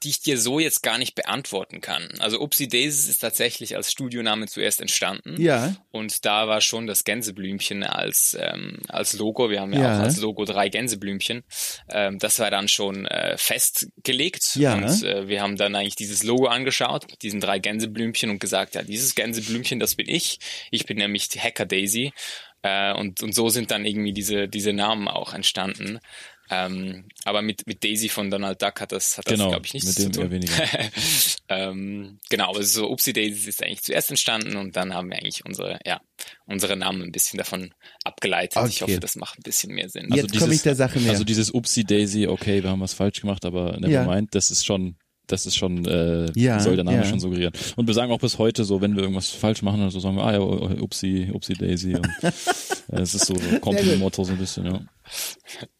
die ich dir so jetzt gar nicht beantworten kann. Also Upsi Daisies ist tatsächlich als Studioname zuerst entstanden. Ja. Und da war schon das Gänseblümchen als, ähm, als Logo. Wir haben ja, Ja. auch als Logo drei Gänseblümchen. Ähm, das war dann schon äh, festgelegt. Ja. Und äh, wir haben dann eigentlich dieses Logo angeschaut mit diesen drei Gänseblümchen und gesagt, ja, dieses Gänseblümchen, das bin ich. Ich bin nämlich die Hacker Daisy. Äh, und, und so sind dann irgendwie diese, diese Namen auch entstanden. Ähm, aber mit, mit Daisy von Donald Duck hat das, hat genau, das glaube ich, nichts mit dem zu tun. Eher weniger. ähm, genau, also so Upsi Daisy ist eigentlich zuerst entstanden und dann haben wir eigentlich unsere, ja, unsere Namen ein bisschen davon abgeleitet. Okay. Ich hoffe, das macht ein bisschen mehr Sinn. Jetzt komme ich der Sache näher. Also dieses Upsi Daisy, okay, wir haben was falsch gemacht, aber never Ja. mind, das ist schon, das ist schon, äh, Ja, soll der Name ja. schon suggerieren. Und wir sagen auch bis heute so, wenn wir irgendwas falsch machen, oder so sagen wir, ah ja, Upsi, Upsi Daisy. Und, äh, es ist so, so Kombi-Motto so ein bisschen, ja.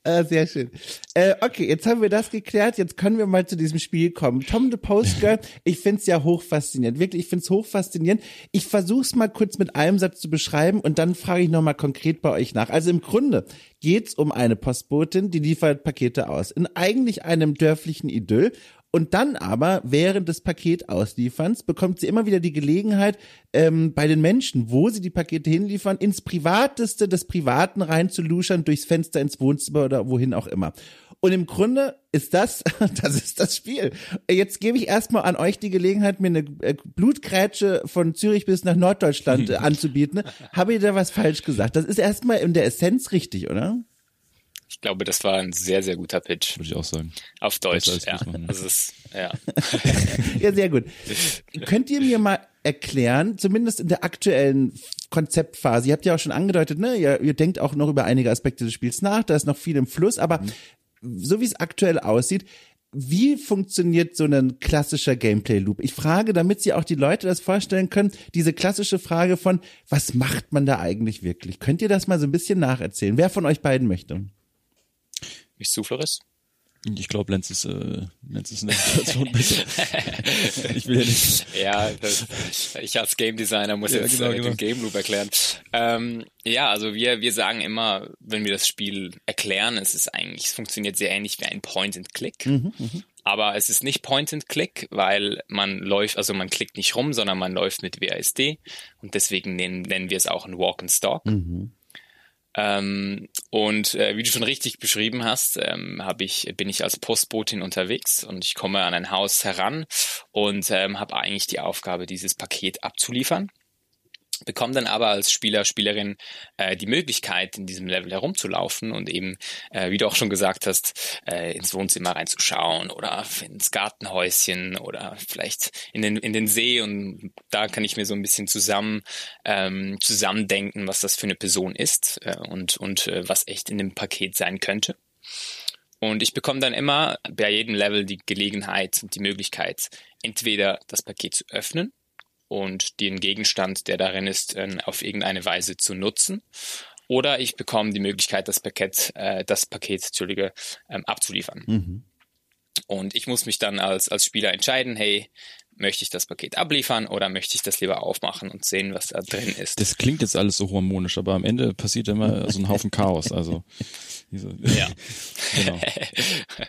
Äh, sehr schön. Äh, okay, jetzt haben wir das geklärt. Jetzt können wir mal zu diesem Spiel kommen. Tom the Post Girl, ich find's ja hochfaszinierend. Wirklich, ich find's hochfaszinierend. Ich versuch's mal kurz mit einem Satz zu beschreiben und dann frage ich nochmal konkret bei euch nach. Also im Grunde geht's um eine Postbotin, die liefert Pakete aus. In eigentlich einem dörflichen Idyll. Und dann aber, während des Paketauslieferns, bekommt sie immer wieder die Gelegenheit, ähm, bei den Menschen, wo sie die Pakete hinliefern, ins Privateste des Privaten reinzuluschern, durchs Fenster ins Wohnzimmer oder wohin auch immer. Und im Grunde ist das, das ist das Spiel. Jetzt gebe ich erstmal an euch die Gelegenheit, mir eine äh, Blutgrätsche von Zürich bis nach Norddeutschland anzubieten. Habe ich da was falsch gesagt? Das ist erstmal in der Essenz richtig, oder? Ich glaube, das war ein sehr, sehr guter Pitch. Würde ich auch sagen. Auf Deutsch, als ja. Ne? Also es, ja. Ja, sehr gut. Könnt ihr mir mal erklären, zumindest in der aktuellen Konzeptphase, ihr habt ja auch schon angedeutet, ne, ihr, ihr denkt auch noch über einige Aspekte des Spiels nach, da ist noch viel im Fluss, aber so wie es aktuell aussieht, wie funktioniert so ein klassischer Gameplay-Loop? Ich frage, damit sich auch die Leute das vorstellen können, diese klassische Frage von, was macht man da eigentlich wirklich? Könnt ihr das mal so ein bisschen nacherzählen? Wer von euch beiden möchte? Mich du, Floris? Ich glaube, Lenz ist, äh, Lenz ist in der Situation besser. ich will ja nicht. Ja, das, ich als Game Designer muss Ja, jetzt genau, äh, genau. den Game Loop erklären. Ähm, ja, also wir, wir sagen immer, wenn wir das Spiel erklären, es ist eigentlich, es funktioniert sehr ähnlich wie ein Point and Click. Aber es ist nicht Point and Click, weil man läuft, also man klickt nicht rum, sondern man läuft mit WASD und deswegen nennen, nennen wir es auch ein Walk and Stalk. Ähm, und äh, wie du schon richtig beschrieben hast, ähm, hab ich, bin ich als Postbotin unterwegs und ich komme an ein Haus heran und ähm, habe eigentlich die Aufgabe, dieses Paket abzuliefern. Bekomme dann aber als Spieler, Spielerin äh, die Möglichkeit, in diesem Level herumzulaufen und eben, äh, wie du auch schon gesagt hast, äh, ins Wohnzimmer reinzuschauen oder ins Gartenhäuschen oder vielleicht in den, in den See und da kann ich mir so ein bisschen zusammen ähm, zusammendenken, was das für eine Person ist äh, und, und äh, was echt in dem Paket sein könnte. Und ich bekomme dann immer bei jedem Level die Gelegenheit und die Möglichkeit, entweder das Paket zu öffnen und den Gegenstand, der darin ist, äh, auf irgendeine Weise zu nutzen. Oder ich bekomme die Möglichkeit, das Paket, äh, das Paket, Entschuldige, ähm, abzuliefern. Und ich muss mich dann als, als Spieler entscheiden, hey, möchte ich das Paket abliefern oder möchte ich das lieber aufmachen und sehen, was da drin ist. Das klingt jetzt alles so harmonisch, aber am Ende passiert immer so ein Haufen Chaos. Also diese, Ja. genau.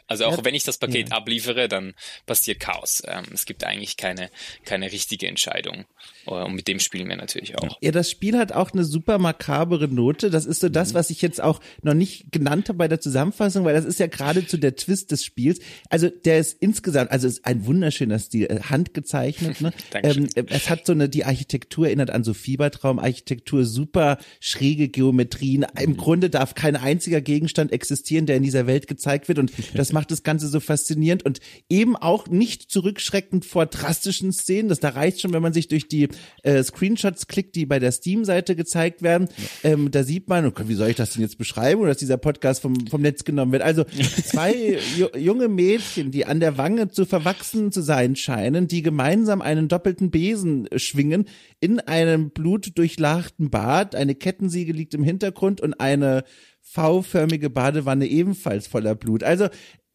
Also auch wenn ich das Paket abliefere, dann passiert Chaos. Ähm, es gibt eigentlich keine, keine richtige Entscheidung. Äh, Und mit dem spielen wir natürlich auch. Ja, das Spiel hat auch eine super makabere Note. Das ist so das, was ich jetzt auch noch nicht genannt habe bei der Zusammenfassung, weil das ist ja geradezu der Twist des Spiels. Also der ist insgesamt, also ist ein wunderschöner Stil, äh, handgezeichnet. Ne? Ähm, es hat so eine, die Architektur erinnert an so Fiebertraumarchitektur, super schräge Geometrien. Im Grunde darf kein einziger Gegenstand existieren, der in dieser Welt gezeigt wird und das macht das Ganze so faszinierend und eben auch nicht zurückschreckend vor drastischen Szenen. Das da reicht schon, wenn man sich durch die äh, Screenshots klickt, die bei der Steam-Seite gezeigt werden. Ähm, da sieht man, okay, wie soll ich das denn jetzt beschreiben, oder dass dieser Podcast vom, vom Netz genommen wird. Also zwei ju junge Mädchen, die an der Wange zu verwachsen zu sein scheinen, die gemeinsam einen doppelten Besen schwingen, in einem blutdurchlachten Bad. Eine Kettensiege liegt im Hintergrund und eine V-förmige Badewanne ebenfalls voller Blut. Also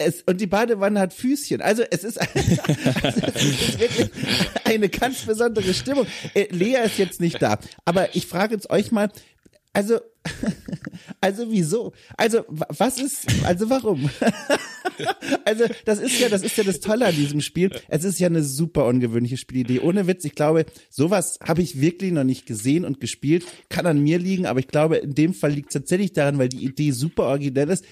es, und die Badewanne hat Füßchen. Also es ist, also es ist wirklich eine ganz besondere Stimmung. Äh, Lea ist jetzt nicht da. Aber ich frage jetzt euch mal, also, also wieso? Also, wa- was ist, also warum? also, das ist ja, das ist ja das Tolle an diesem Spiel. Es ist ja eine super ungewöhnliche Spielidee. Ohne Witz, ich glaube, sowas habe ich wirklich noch nicht gesehen und gespielt. Kann an mir liegen, aber ich glaube, in dem Fall liegt es tatsächlich daran, weil die Idee super originell ist.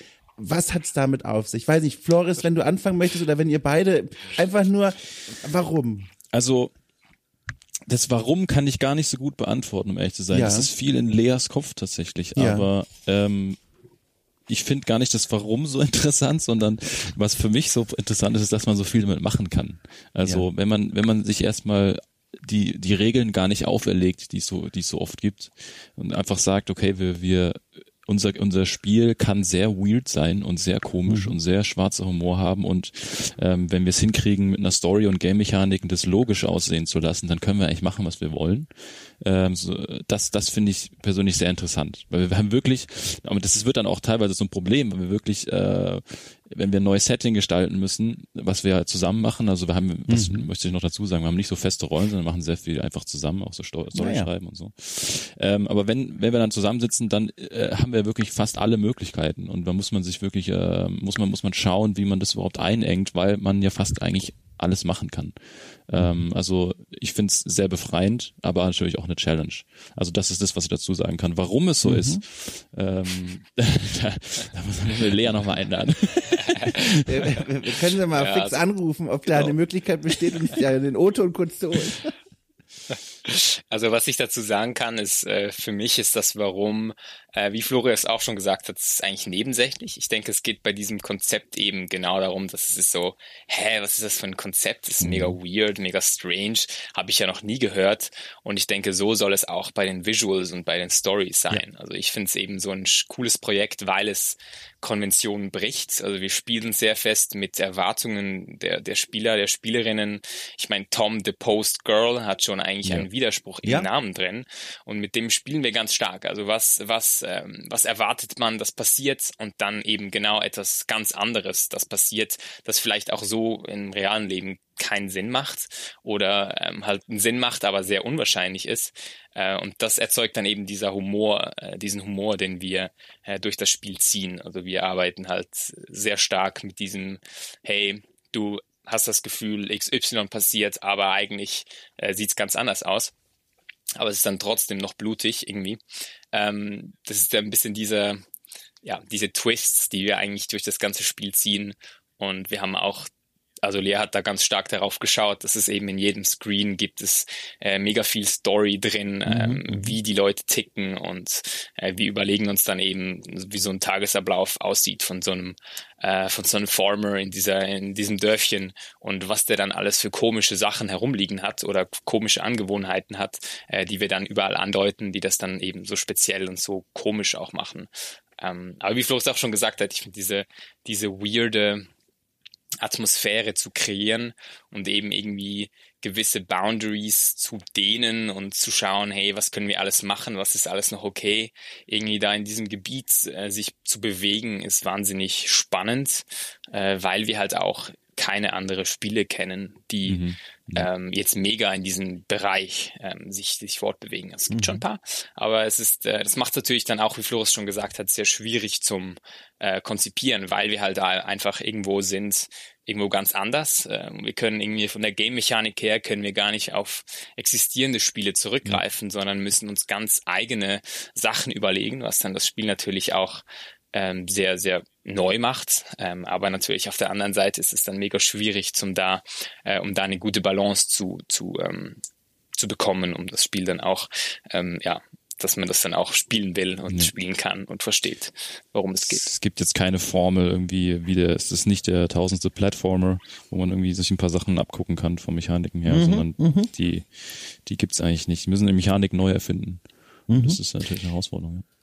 Was hat's damit auf sich? Ich weiß nicht, Floris, wenn du anfangen möchtest oder wenn ihr beide einfach nur, warum? Also das Warum kann ich gar nicht so gut beantworten, um ehrlich zu sein. Ja. Das ist viel in Leas Kopf tatsächlich. Ja. Aber ähm, ich finde gar nicht das Warum so interessant, sondern was für mich so interessant ist, ist, dass man so viel damit machen kann. Also ja. wenn man, wenn man sich erstmal die, die Regeln gar nicht auferlegt, die es so, die es so oft gibt und einfach sagt, okay, wir, wir unser, unser Spiel kann sehr weird sein und sehr komisch mhm. und sehr schwarzer Humor haben und ähm, wenn wir es hinkriegen, mit einer Story und Game-Mechaniken das logisch aussehen zu lassen, dann können wir eigentlich machen, was wir wollen. Ähm, so, das das finde ich persönlich sehr interessant, weil wir haben wirklich, aber das wird dann auch teilweise so ein Problem, weil wir wirklich äh, wenn wir ein neues Setting gestalten müssen, was wir zusammen machen, also wir haben, was mhm. möchte ich noch dazu sagen, wir haben nicht so feste Rollen, sondern machen sehr viel einfach zusammen, auch so Story naja. schreiben und so. Ähm, aber wenn, wenn wir dann zusammensitzen, dann äh, haben wir wirklich fast alle Möglichkeiten und da muss man sich wirklich, äh, muss man, muss man schauen, wie man das überhaupt einengt, weil man ja fast eigentlich alles machen kann. Ähm, also ich finde es sehr befreiend, aber natürlich auch eine Challenge. Also das ist das, was ich dazu sagen kann. Warum es so mhm. ist, ähm, da, da muss man Lea nochmal einladen. wir, wir, können sie mal ja, fix also, anrufen, ob genau. da eine Möglichkeit besteht, uns ja den O-Ton kurz zu holen. Also was ich dazu sagen kann, ist, äh, für mich ist das Warum, äh, wie Florian es auch schon gesagt hat, ist eigentlich nebensächlich. Ich denke, es geht bei diesem Konzept eben genau darum, dass es ist so, hä, was ist das für ein Konzept? Das ist mega mhm. weird, mega strange, habe ich ja noch nie gehört. Und ich denke, so soll es auch bei den Visuals und bei den Stories sein. Ja. Also ich finde es eben so ein cooles Projekt, weil es Konventionen bricht. Also wir spielen sehr fest mit Erwartungen der, der Spieler, der Spielerinnen. Ich meine, Tom the Post Girl hat schon eigentlich ja. Einen Widerspruch im ja. Namen drin. Und mit dem spielen wir ganz stark. Also was, was, ähm, was erwartet man, das passiert und dann eben genau etwas ganz anderes, das passiert, das vielleicht auch so im realen Leben keinen Sinn macht oder ähm, halt einen Sinn macht, aber sehr unwahrscheinlich ist. Äh, und das erzeugt dann eben dieser Humor, äh, diesen Humor, den wir äh, durch das Spiel ziehen. Also wir arbeiten halt sehr stark mit diesem, hey, du hast das Gefühl, XY passiert, aber eigentlich äh, sieht es ganz anders aus. Aber es ist dann trotzdem noch blutig irgendwie. Ähm, das ist ein bisschen diese, ja, diese Twists, die wir eigentlich durch das ganze Spiel ziehen. Und wir haben auch also Lea hat da ganz stark darauf geschaut, dass es eben in jedem Screen gibt es äh, mega viel Story drin, mhm, ähm, mhm. wie die Leute ticken und äh, wir überlegen uns dann eben, wie so ein Tagesablauf aussieht von so einem äh, von so einem Farmer in dieser in diesem Dörfchen und was der dann alles für komische Sachen herumliegen hat oder komische Angewohnheiten hat, äh, die wir dann überall andeuten, die das dann eben so speziell und so komisch auch machen. Ähm, aber wie Flo es auch schon gesagt hat, ich finde diese diese weirde Atmosphäre zu kreieren und eben irgendwie gewisse Boundaries zu dehnen und zu schauen, hey, was können wir alles machen, was ist alles noch okay. Irgendwie da in diesem Gebiet äh, sich zu bewegen, ist wahnsinnig spannend, äh, weil wir halt auch keine andere Spiele kennen, die mhm. ähm, jetzt mega in diesem Bereich ähm, sich, sich fortbewegen. Es gibt mhm. schon ein paar, aber es ist, äh, das macht natürlich dann auch, wie Floris schon gesagt hat, sehr schwierig zum äh, konzipieren, weil wir halt da einfach irgendwo sind, irgendwo ganz anders. Äh, wir können irgendwie von der Game-Mechanik her können wir gar nicht auf existierende Spiele zurückgreifen, mhm. sondern müssen uns ganz eigene Sachen überlegen, was dann das Spiel natürlich auch ähm, sehr, sehr neu macht. Ähm, aber natürlich auf der anderen Seite ist es dann mega schwierig, zum da, äh, um da eine gute Balance zu, zu, ähm, zu bekommen, um das Spiel dann auch, ähm, ja, dass man das dann auch spielen will und ja. spielen kann und versteht, worum es geht. Es gibt jetzt keine Formel irgendwie, wie der, es ist nicht der tausendste Plattformer, wo man irgendwie sich ein paar Sachen abgucken kann von Mechaniken her, mhm, sondern mhm. die, die gibt's eigentlich nicht. Wir müssen die Mechanik neu erfinden. Mhm. Das ist natürlich eine Herausforderung. Ja.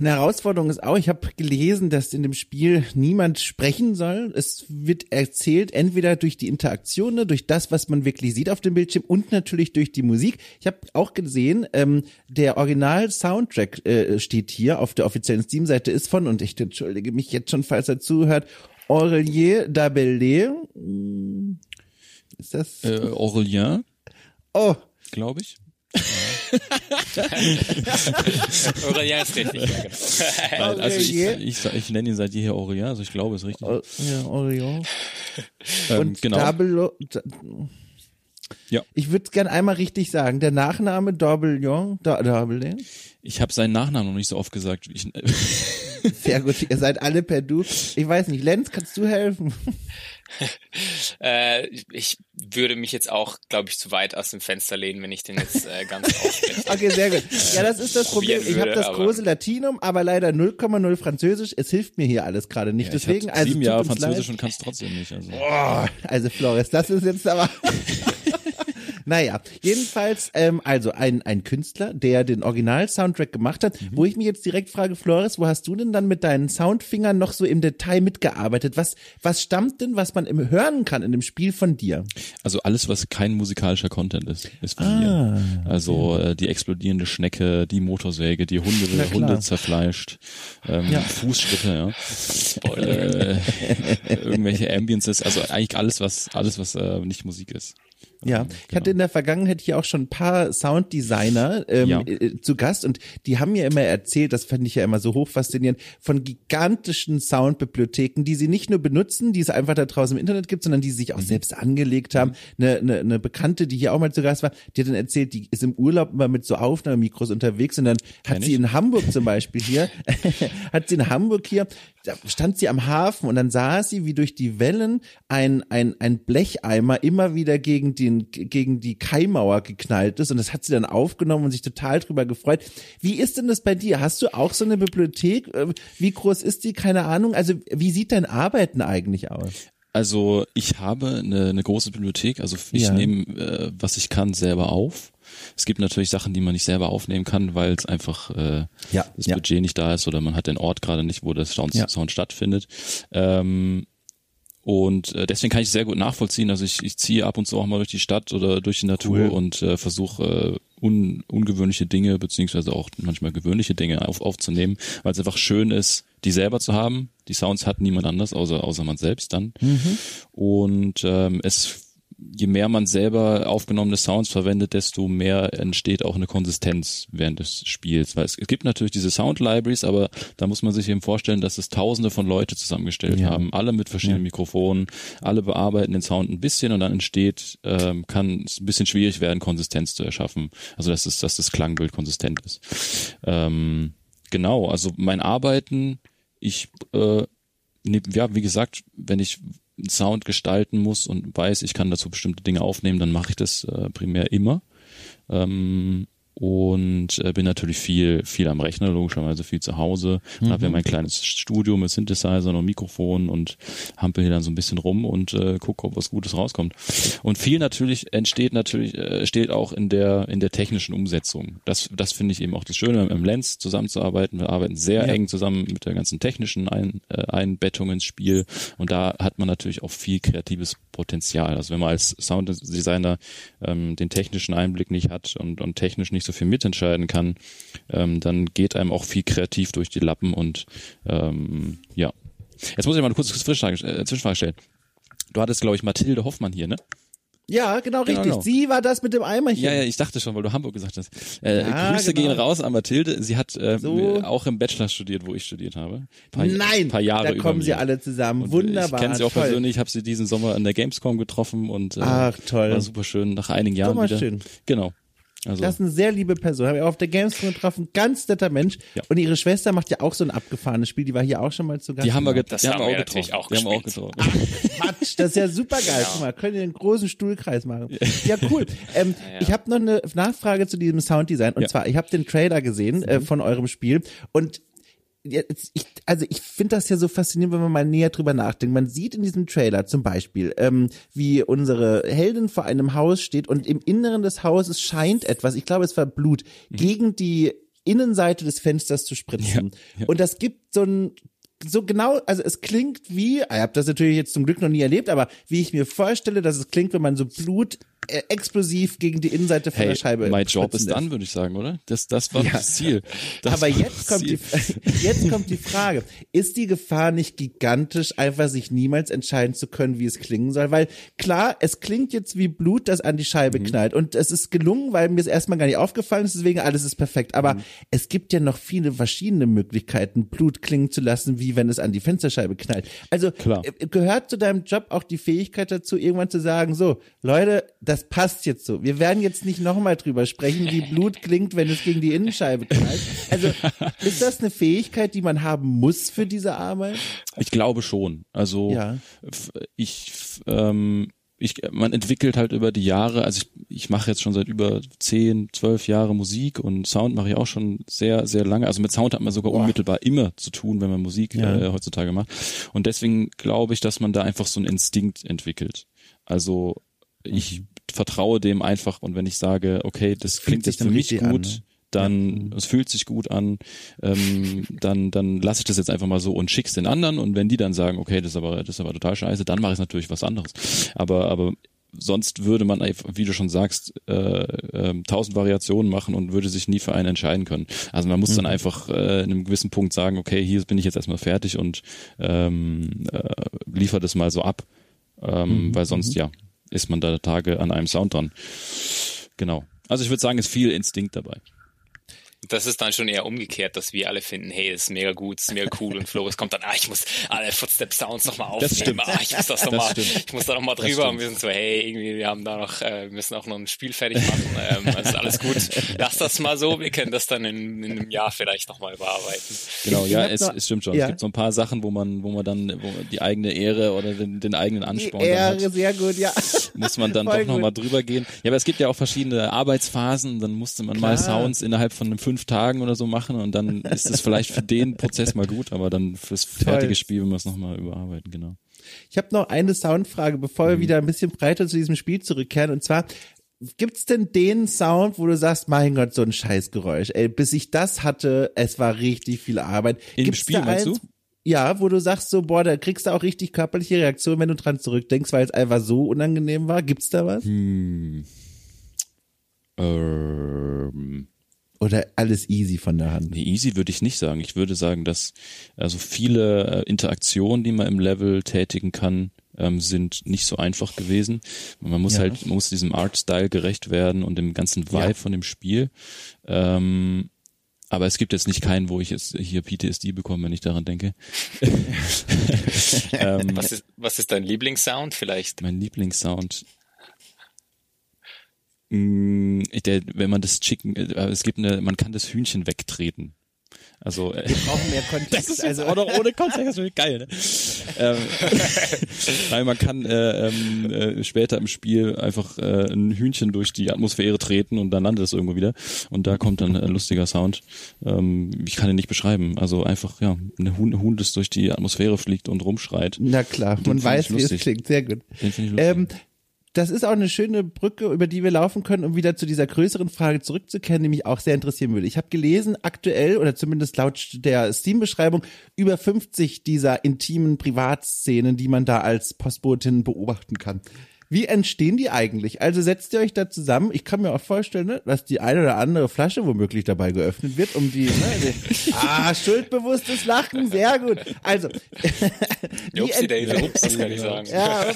Eine Herausforderung ist auch, ich habe gelesen, dass in dem Spiel niemand sprechen soll. Es wird erzählt entweder durch die Interaktion, ne, durch das, was man wirklich sieht auf dem Bildschirm und natürlich durch die Musik. Ich habe auch gesehen, ähm, der Original-Soundtrack äh, steht hier auf der offiziellen Steam-Seite, ist von, und ich entschuldige mich jetzt schon, falls er zuhört, Aurelien Dabelé. Hm, ist das? Äh, Aurelien. Oh. Glaube ich. Aurelien ist richtig, ja, genau. Also ich, ich, ich nenne ihn seit jeher Aurelien, also ich glaube, es ist richtig. Ja, Aurelien. ähm, Und genau. Double, ja. Ich würde es gerne einmal richtig sagen. Der Nachname Dorbelion, Dorbelion? Ich habe seinen Nachnamen noch nicht so oft gesagt. Ich, Sehr gut, ihr seid alle per Du. Ich weiß nicht, Lenz, kannst du helfen? äh, ich würde mich jetzt auch, glaube ich, zu weit aus dem Fenster lehnen, wenn ich den jetzt äh, ganz aufspreche. Okay, sehr gut. Ja, das ist das Problem. Ich habe das große Latinum, aber leider 0,0 Französisch. Es hilft mir hier alles gerade nicht. Ja, Deswegen, also sieben Jahre Französisch leid. und kannst trotzdem nicht. Also, oh, also Flores, das ist jetzt aber. Naja, jedenfalls, ähm, also ein, ein Künstler, der den Original-Soundtrack gemacht hat, mhm. wo ich mich jetzt direkt frage, Flores, wo hast du denn dann mit deinen Soundfingern noch so im Detail mitgearbeitet? Was, was stammt denn, was man im hören kann in dem Spiel von dir? Also alles, was kein musikalischer Content ist, ist von ah, mir. Also okay. äh, die explodierende Schnecke, die Motorsäge, die Hunde, Hunde zerfleischt, ähm, ja. Fußschritte, ja. Spoiler. Äh, irgendwelche Ambiences, also eigentlich alles, was, alles, was äh, nicht Musik ist. Ja, genau. ich hatte in der Vergangenheit hier auch schon ein paar Sounddesigner ähm, ja. äh, zu Gast und die haben mir immer erzählt, das fand ich ja immer so hochfaszinierend, von gigantischen Soundbibliotheken, die sie nicht nur benutzen, die es einfach da draußen im Internet gibt, sondern die sie sich auch mhm. selbst angelegt haben. Mhm. Eine, eine, eine Bekannte, die hier auch mal zu Gast war, die hat dann erzählt, die ist im Urlaub immer mit so Aufnahmemikros unterwegs und dann hat sie ich? in Hamburg zum Beispiel hier, hat sie in Hamburg hier da stand sie am Hafen und dann sah sie, wie durch die Wellen ein, ein, ein Blecheimer immer wieder gegen, den, gegen die Kaimauer geknallt ist und das hat sie dann aufgenommen und sich total drüber gefreut. Wie ist denn das bei dir? Hast du auch so eine Bibliothek? Äh, wie groß ist die? Keine Ahnung. Also wie sieht dein Arbeiten eigentlich aus? Also ich habe eine, eine große Bibliothek, also ich ja. nehme, äh, was ich kann, selber auf. Es gibt natürlich Sachen, die man nicht selber aufnehmen kann, weil es einfach äh, ja, das ja. Budget nicht da ist oder man hat den Ort gerade nicht, wo das Sound, ja. Sound stattfindet. Ähm, und äh, deswegen kann ich sehr gut nachvollziehen. Also ich, ich ziehe ab und zu auch mal durch die Stadt oder durch die Natur cool. und äh, versuche äh, un, ungewöhnliche Dinge beziehungsweise auch manchmal gewöhnliche Dinge auf, aufzunehmen, weil es einfach schön ist, die selber zu haben. Die Sounds hat niemand anders, außer, außer man selbst dann. Mhm. Und ähm, es je mehr man selber aufgenommene Sounds verwendet, desto mehr entsteht auch eine Konsistenz während des Spiels. Weil es, gibt natürlich diese Sound Libraries, aber da muss man sich eben vorstellen, dass es tausende von Leute zusammengestellt ja. haben, alle mit verschiedenen ja. Mikrofonen, alle bearbeiten den Sound ein bisschen und dann entsteht, ähm, kann es ein bisschen schwierig werden, Konsistenz zu erschaffen. Also dass, es, dass das Klangbild konsistent ist. Ähm, genau, also mein Arbeiten, ich äh, ja, wie gesagt, wenn ich Sound gestalten muss und weiß, ich kann dazu bestimmte Dinge aufnehmen, dann mache ich das äh, primär immer. Ähm, und äh, bin natürlich viel viel am Rechner logischerweise viel zu Hause. Mhm. habe ja mein kleines Studio mit Synthesizern und Mikrofon und hampel hier dann so ein bisschen rum und äh, gucke ob was Gutes rauskommt. Und viel natürlich entsteht natürlich äh, steht auch in der in der technischen Umsetzung. Das das finde ich eben auch das Schöne im Lens zusammenzuarbeiten. Wir arbeiten sehr ja. eng zusammen mit der ganzen technischen Ein, äh, Einbettung ins Spiel. Und da hat man natürlich auch viel kreatives Potenzial. Also wenn man als Sounddesigner ähm, den technischen Einblick nicht hat und und technisch nicht so viel mitentscheiden kann, ähm, dann geht einem auch viel kreativ durch die Lappen und ähm, ja. Jetzt muss ich mal eine kurze Zwischenfrage, äh, stellen. Du hattest, glaube ich, Mathilde Hoffmann hier, ne? Ja, genau, genau richtig. Genau. Sie war das mit dem Eimerchen. Ja, ja, ich dachte schon, weil du Hamburg gesagt hast. Äh, ja, Grüße genau. gehen raus an Mathilde. Sie hat äh, so. auch im Bachelor studiert, wo ich studiert habe. Paar, Nein, paar Jahre da kommen sie alle zusammen. Und Wunderbar. Ich kenne sie auch toll. persönlich. Ich habe sie diesen Sommer an der Gamescom getroffen und äh, Ach, toll. war super schön. Nach einigen Jahren wieder. Schön. Genau. Also. Das ist eine sehr liebe Person. Habe ich auch auf der Gamescom getroffen. Ganz netter Mensch. Ja. Und ihre Schwester macht ja auch so ein abgefahrenes Spiel. Die war hier auch schon mal zu Gast. Die haben wir, get das die haben wir auch getroffen. Auch die haben wir auch getroffen. Quatsch, das ist ja super geil. Ja. Guck mal, können wir einen großen Stuhlkreis machen. Ja, cool. Ähm, ja, ich habe noch eine Nachfrage zu diesem Sounddesign. Und zwar, ich habe den Trailer gesehen äh, mhm. von eurem Spiel. Und jetzt, ich, also ich finde das ja so faszinierend, wenn man mal näher drüber nachdenkt. Man sieht in diesem Trailer zum Beispiel, ähm, wie unsere Heldin vor einem Haus steht und im Inneren des Hauses scheint etwas, ich glaube es war Blut, mhm. gegen die Innenseite des Fensters zu spritzen. Ja, ja. Und das gibt so ein so genau, also es klingt wie, ich habe das natürlich jetzt zum Glück noch nie erlebt, aber wie ich mir vorstelle, dass es klingt, wenn man so Blut explosiv gegen die Innenseite von hey, der Scheibe. My job ist dann, würde ich sagen, oder? Das, das war ja. das Ziel. Das Aber jetzt kommt, Ziel. die, jetzt kommt die Frage. Ist die Gefahr nicht gigantisch, einfach sich niemals entscheiden zu können, wie es klingen soll? Weil klar, es klingt jetzt wie Blut, das an die Scheibe mhm. knallt. Und es ist gelungen, weil mir es erstmal gar nicht aufgefallen ist, deswegen alles ist perfekt. Aber mhm. es gibt ja noch viele verschiedene Möglichkeiten, Blut klingen zu lassen, wie wenn es an die Fensterscheibe knallt. Also klar. Äh, gehört zu deinem Job auch die Fähigkeit dazu, irgendwann zu sagen, so, Leute, das passt jetzt so. Wir werden jetzt nicht nochmal drüber sprechen, wie Blut klingt, wenn es gegen die Innenscheibe knallt. Also ist das eine Fähigkeit, die man haben muss für diese Arbeit? Ich glaube schon. Also Ja. ich ähm, ich, man entwickelt halt über die Jahre, also ich, ich mache jetzt schon seit über zehn, zwölf Jahre Musik und Sound mache ich auch schon sehr, sehr lange. Also mit Sound hat man sogar unmittelbar immer zu tun, wenn man Musik Ja. äh, heutzutage macht. Und deswegen glaube ich, dass man da einfach so einen Instinkt entwickelt. Also ich vertraue dem einfach und wenn ich sage, okay, das Fühlt klingt sich jetzt für mich richtig an, gut, ne? dann es fühlt sich gut an, ähm, dann dann lasse ich das jetzt einfach mal so und schick's den anderen und wenn die dann sagen, okay, das ist aber das ist aber total scheiße, dann mache ich natürlich was anderes. Aber aber sonst würde man wie du schon sagst, äh, äh, tausend Variationen machen und würde sich nie für einen entscheiden können. Also man muss dann einfach äh, in einem gewissen Punkt sagen, okay, hier bin ich jetzt erstmal fertig und ähm, äh, liefer das mal so ab, ähm, weil sonst ja ist man da Tage an einem Sound dran. Genau. Also ich würde sagen, ist viel Instinkt dabei. Das ist dann schon eher umgekehrt, dass wir alle finden, hey, ist mega gut, ist mega cool und Floris kommt dann, ah, ich muss alle Footstep Sounds nochmal aufnehmen, Das stimmt. ah, ich muss das nochmal, ich muss da nochmal drüber und wir sind so, hey, irgendwie, wir haben da noch, äh, wir müssen auch noch ein Spiel fertig machen, ähm, also ist alles gut, lass das mal so, wir können das dann in, in einem Jahr vielleicht nochmal überarbeiten. Genau, Ich ja, es, noch- es stimmt schon. ja. Es gibt so ein paar Sachen, wo man, wo man dann, wo die eigene Ehre oder den, den eigenen Die Ansporn dann Ehre, hat, sehr gut, ja. muss man dann Voll doch nochmal drüber gehen. Ja, aber es gibt ja auch verschiedene Arbeitsphasen, dann musste man mal Klar. Sounds innerhalb von fünf Tagen oder so machen und dann ist es vielleicht für den Prozess mal gut, aber dann fürs fertige Spiel will man es nochmal überarbeiten, genau. Ich habe noch eine Soundfrage, bevor Mhm. wir wieder ein bisschen breiter zu diesem Spiel zurückkehren. Und zwar, gibt's denn den Sound, wo du sagst, mein Gott, so ein Scheißgeräusch. Ey, bis ich das hatte, es war richtig viel Arbeit. Im Gibt's Spiel, meinst eins, du? Ja, wo du sagst so, boah, da kriegst du auch richtig körperliche Reaktion, wenn du dran zurückdenkst, weil es einfach so unangenehm war. Gibt's da was? Hm. Ähm, Oder alles easy von der Hand? Nee, easy würde ich nicht sagen. Ich würde sagen, dass also viele äh, Interaktionen, die man im Level tätigen kann, ähm, sind nicht so einfach gewesen. Man muss Ja. halt, man muss diesem Art-Style gerecht werden und dem ganzen Vibe Ja. von dem Spiel. Ähm, aber es gibt jetzt nicht keinen, wo ich jetzt hier PTSD bekomme, wenn ich daran denke. ähm, Was ist, was ist dein Lieblingssound vielleicht? mein Lieblingssound. Mm, Der, wenn man das Chicken, äh, es gibt eine, man kann das Hühnchen wegtreten. Also äh, Wir brauchen mehr das Kontext. ist also, auch noch ohne Kontext, das ist geil, ne? ähm, Nein, man kann äh, ähm, äh, später im Spiel einfach äh, ein Hühnchen durch die Atmosphäre treten und dann landet es irgendwo wieder und da kommt dann ein lustiger Sound. Ähm, ich kann ihn nicht beschreiben. Also einfach, ja, ein Huhn, Huhn, das durch die Atmosphäre fliegt und rumschreit. na klar, man weiß, wie es klingt. Sehr gut. Den finde ich lustig. Ähm, das ist auch eine schöne Brücke, über die wir laufen können, um wieder zu dieser größeren Frage zurückzukehren, die mich auch sehr interessieren würde. Ich habe gelesen, aktuell oder zumindest laut der Steam-Beschreibung über 50 dieser intimen Privatszenen, die man da als Postbotin beobachten kann. Wie entstehen die eigentlich? Also setzt ihr euch da zusammen? Ich kann mir auch vorstellen, ne, dass die eine oder andere Flasche womöglich dabei geöffnet wird, um die, ne, die ah, schuldbewusstes Lachen, sehr gut. Also, wie ent- ups, kann ich sagen. ja,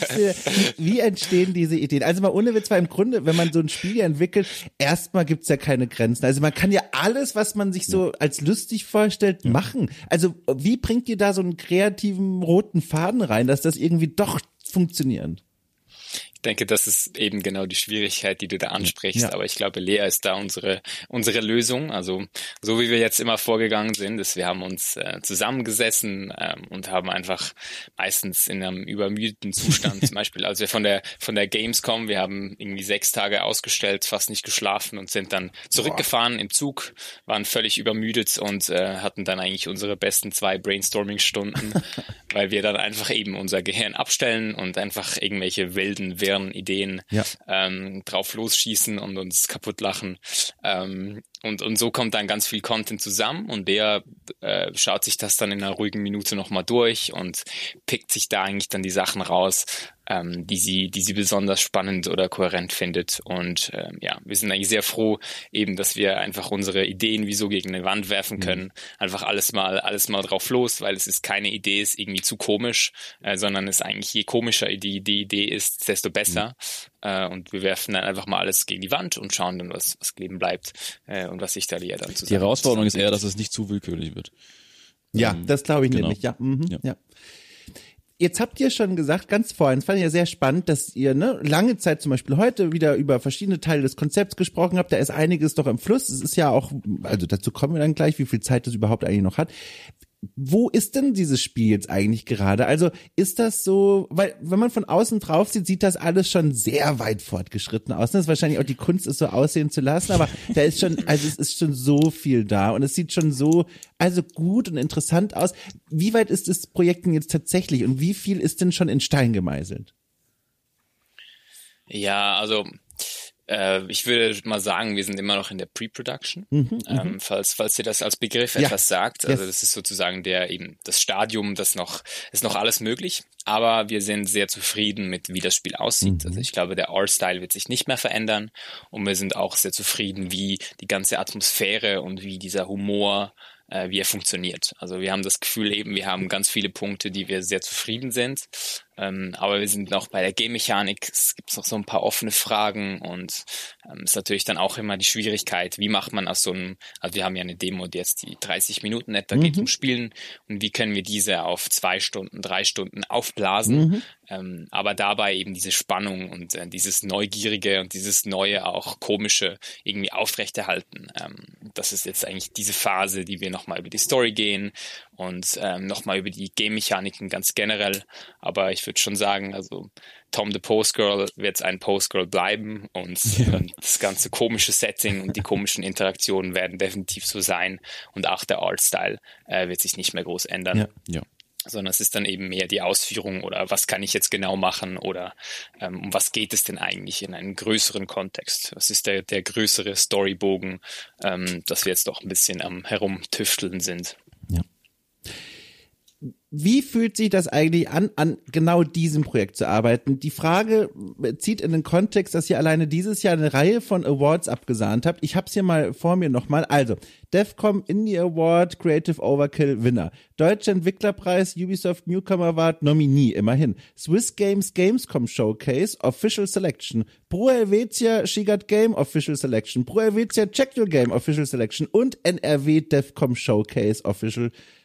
wie entstehen diese Ideen? Also mal ohne Witz, weil im Grunde, wenn man so ein Spiel entwickelt, erstmal gibt's ja keine Grenzen. Also man kann ja alles, was man sich so als lustig vorstellt, machen. Also wie bringt ihr da so einen kreativen roten Faden rein, dass das irgendwie doch funktioniert? Denke, das ist eben genau die Schwierigkeit, die du da ansprichst. Ja. Aber ich glaube, Lea ist da unsere, unsere Lösung. Also, so wie wir jetzt immer vorgegangen sind, ist, wir haben uns äh, zusammengesessen ähm, und haben einfach meistens in einem übermüdeten Zustand, zum Beispiel, als wir von der, von der Gamescom, wir haben irgendwie sechs Tage ausgestellt, fast nicht geschlafen und sind dann zurückgefahren im Zug, waren völlig übermüdet und äh, hatten dann eigentlich unsere besten zwei Brainstorming-Stunden, weil wir dann einfach eben unser Gehirn abstellen und einfach irgendwelche wilden, wirren Ideen Ja. ähm, drauf losschießen und uns kaputt lachen. Ähm, und, und so kommt dann ganz viel Content zusammen und der äh, schaut sich das dann in einer ruhigen Minute nochmal durch und pickt sich da eigentlich dann die Sachen raus, ähm, die sie, die sie besonders spannend oder kohärent findet. Und ähm, ja, wir sind eigentlich sehr froh, eben, dass wir einfach unsere Ideen wie so gegen eine Wand werfen können. Einfach alles mal, alles mal drauf los, weil es ist keine Idee, ist irgendwie zu komisch, äh, sondern es ist eigentlich je komischer die, die Idee ist, desto besser. Äh, und wir werfen dann einfach mal alles gegen die Wand und schauen dann, was, was kleben bleibt äh, und was sich da Lea dann zusammen. Die Herausforderung ist eher, dass es nicht zu willkürlich wird. Ja, Ähm, das glaube ich genau. nämlich. Ja, mhm, Ja. ja. Jetzt habt ihr schon gesagt, ganz vorhin, es fand ich ja sehr spannend, dass ihr ne, lange Zeit zum Beispiel heute wieder über verschiedene Teile des Konzepts gesprochen habt. Da ist einiges doch im Fluss. Es ist ja auch, also dazu kommen wir dann gleich, wie viel Zeit das überhaupt eigentlich noch hat wo ist denn dieses Spiel jetzt eigentlich gerade? Also ist das so, weil wenn man von außen drauf sieht, sieht das alles schon sehr weit fortgeschritten aus. Das ist wahrscheinlich auch die Kunst, es so aussehen zu lassen, aber da ist schon, also es ist schon so viel da und es sieht schon so, also gut und interessant aus. Wie weit ist das Projekt denn jetzt tatsächlich und wie viel ist denn schon in Stein gemeißelt? Ja, also äh, ich würde mal sagen, wir sind immer noch in der Pre-Production, mhm, mhm. ähm, falls, falls ihr das als Begriff ja. etwas sagt. Also yes. das ist sozusagen der eben das Stadium, das noch, ist noch alles möglich, aber wir sind sehr zufrieden mit, wie das Spiel aussieht. Mhm. Also ich glaube, der Art-Style wird sich nicht mehr verändern und wir sind auch sehr zufrieden, wie die ganze Atmosphäre und wie dieser Humor äh, wie er funktioniert. Also wir haben das Gefühl eben, wir haben ganz viele Punkte, die wir sehr zufrieden sind. Ähm, aber wir sind noch bei der Game-Mechanik. Es gibt noch so ein paar offene Fragen und ähm, ist natürlich dann auch immer die Schwierigkeit, wie macht man aus so einem, also wir haben ja eine Demo, die jetzt die 30 Minuten etwa mhm. geht um Spielen und wie können wir diese auf zwei Stunden, drei Stunden aufblasen, mhm. ähm, aber dabei eben diese Spannung und äh, dieses Neugierige und dieses Neue, auch Komische irgendwie aufrechterhalten. Ähm, das ist jetzt eigentlich diese Phase, die wir nochmal über die Story gehen und ähm, nochmal über die Game-Mechaniken ganz generell. Aber ich würde schon sagen, also Tom the Postgirl wird ein Postgirl bleiben und ja. äh, das ganze komische Setting und die komischen Interaktionen werden definitiv so sein und auch der Artstyle äh, wird sich nicht mehr groß ändern. Ja, ja sondern es ist dann eben mehr die Ausführung oder was kann ich jetzt genau machen oder ähm, um was geht es denn eigentlich in einem größeren Kontext? Was ist der, der größere Storybogen, ähm, dass wir jetzt doch ein bisschen am Herumtüfteln sind? Wie fühlt sich das eigentlich an, an genau diesem Projekt zu arbeiten? Die Frage zieht in den Kontext, dass ihr alleine dieses Jahr eine Reihe von Awards abgesahnt habt. Ich hab's hier mal vor mir nochmal. Also, DEFCOM Indie Award Creative Overkill Winner. Deutscher Entwicklerpreis Ubisoft Newcomer Award Nominee, immerhin. Swiss Games Gamescom Showcase Official Selection. Pro Helvetia Shigat Game Official Selection. Pro Helvetia Check Your Game Official Selection und NRW DEFCOM Showcase Official Selection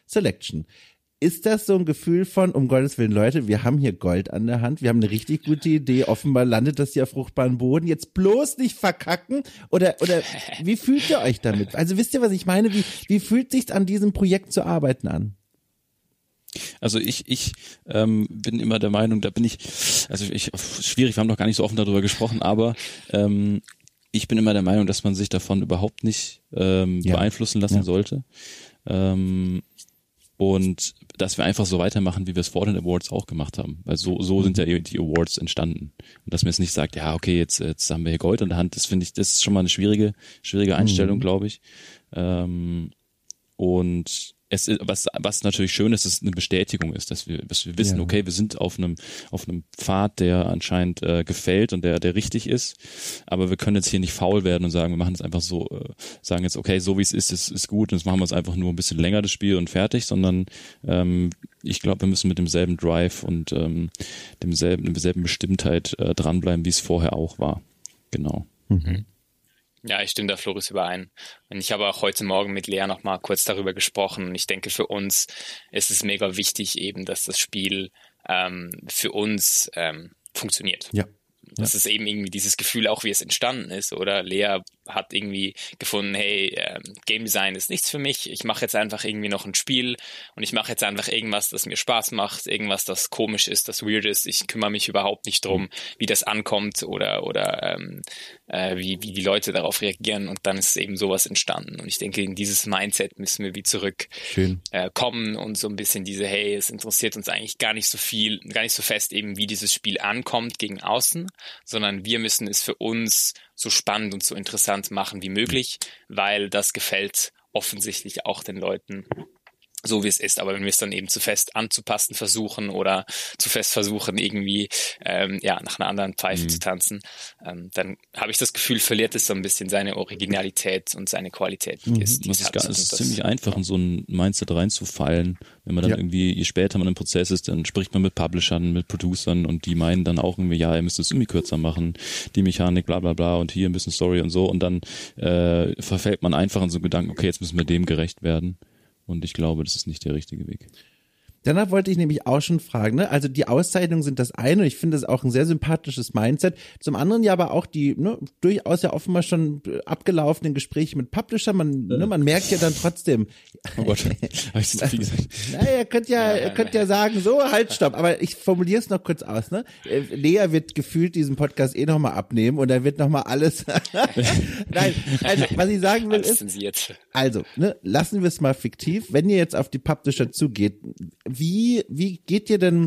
ist das so ein Gefühl von, um Gottes Willen, Leute, wir haben hier Gold an der Hand, wir haben eine richtig gute Idee, offenbar landet das hier auf fruchtbaren Boden, jetzt bloß nicht verkacken? Oder, oder wie fühlt ihr euch damit? Also wisst ihr, was ich meine? Wie, wie fühlt sich an diesem Projekt zu arbeiten an? Also ich, ich ähm, bin immer der Meinung, da bin ich, also ich, schwierig, wir haben noch gar nicht so offen darüber gesprochen, aber ähm, ich bin immer der Meinung, dass man sich davon überhaupt nicht ähm, ja. beeinflussen lassen ja. sollte. Ähm, und dass wir einfach so weitermachen, wie wir es vor den Awards auch gemacht haben. Weil so, so sind ja mhm. die Awards entstanden. Und dass man jetzt nicht sagt, ja, okay, jetzt, jetzt haben wir hier Gold in der Hand, das finde ich, das ist schon mal eine schwierige, schwierige Einstellung, mhm. glaube ich. Ähm, und es ist, was, was natürlich schön ist, ist eine Bestätigung ist, dass wir, dass wir wissen, ja. okay, wir sind auf einem, auf einem Pfad, der anscheinend äh, gefällt und der, der richtig ist. Aber wir können jetzt hier nicht faul werden und sagen, wir machen es einfach so, äh, sagen jetzt, okay, so wie es ist, ist, ist gut und jetzt machen wir es einfach nur ein bisschen länger, das Spiel und fertig, sondern ähm, ich glaube, wir müssen mit demselben Drive und ähm, demselben, derselben Bestimmtheit äh, dranbleiben, wie es vorher auch war. Genau. Mhm. Ja, ich stimme da Floris überein. Und ich habe auch heute Morgen mit Lea noch mal kurz darüber gesprochen. Und ich denke, für uns ist es mega wichtig eben, dass das Spiel ähm, für uns ähm, funktioniert. Ja. Das ja. ist eben irgendwie dieses Gefühl auch, wie es entstanden ist. Oder Lea hat irgendwie gefunden, hey, ähm, Game Design ist nichts für mich. Ich mache jetzt einfach irgendwie noch ein Spiel und ich mache jetzt einfach irgendwas, das mir Spaß macht, irgendwas, das komisch ist, das weird ist. Ich kümmere mich überhaupt nicht drum, wie das ankommt oder oder ähm, äh, wie wie die Leute darauf reagieren. Und dann ist eben sowas entstanden. Und ich denke, in dieses Mindset müssen wir wie zurück äh, kommen und so ein bisschen diese, hey, es interessiert uns eigentlich gar nicht so viel, gar nicht so fest eben, wie dieses Spiel ankommt gegen außen, sondern wir müssen es für uns so spannend und so interessant machen wie möglich, weil das gefällt offensichtlich auch den Leuten so wie es ist. Aber wenn wir es dann eben zu fest anzupassen versuchen oder zu fest versuchen, irgendwie ähm, ja nach einer anderen Pfeife mhm. zu tanzen, ähm, dann habe ich das Gefühl, verliert es so ein bisschen seine Originalität und seine Qualität. Die mhm. es, die es, ist, gar, es ist ziemlich einfach, in so ein Mindset reinzufallen. Wenn man dann ja. irgendwie, je später man im Prozess ist, dann spricht man mit Publishern, mit Producern und die meinen dann auch irgendwie, ja, ihr müsst es irgendwie kürzer machen, die Mechanik, bla bla bla und hier ein bisschen Story und so und dann äh, verfällt man einfach in so einen Gedanken, okay, jetzt müssen wir dem gerecht werden. Und ich glaube, das ist nicht der richtige Weg. Danach wollte ich nämlich auch schon fragen, ne? Also die Auszeichnungen sind das eine und ich finde das auch ein sehr sympathisches Mindset. Zum anderen ja aber auch die ne, durchaus ja offenbar schon abgelaufenen Gespräche mit Publisher. Man, ja. ne, man merkt ja dann trotzdem. Oh Gott, habe ich zu viel gesagt? Naja, ihr könnt ja, ihr könnt ja sagen, so, halt, stopp. Aber ich formuliere es noch kurz aus, ne? Äh, Lea wird gefühlt diesen Podcast eh nochmal abnehmen und er wird nochmal alles. Nein, also was ich sagen will ist. Also, ne, lassen wir es mal fiktiv. Wenn ihr jetzt auf die Publisher zugeht, wie, wie geht ihr denn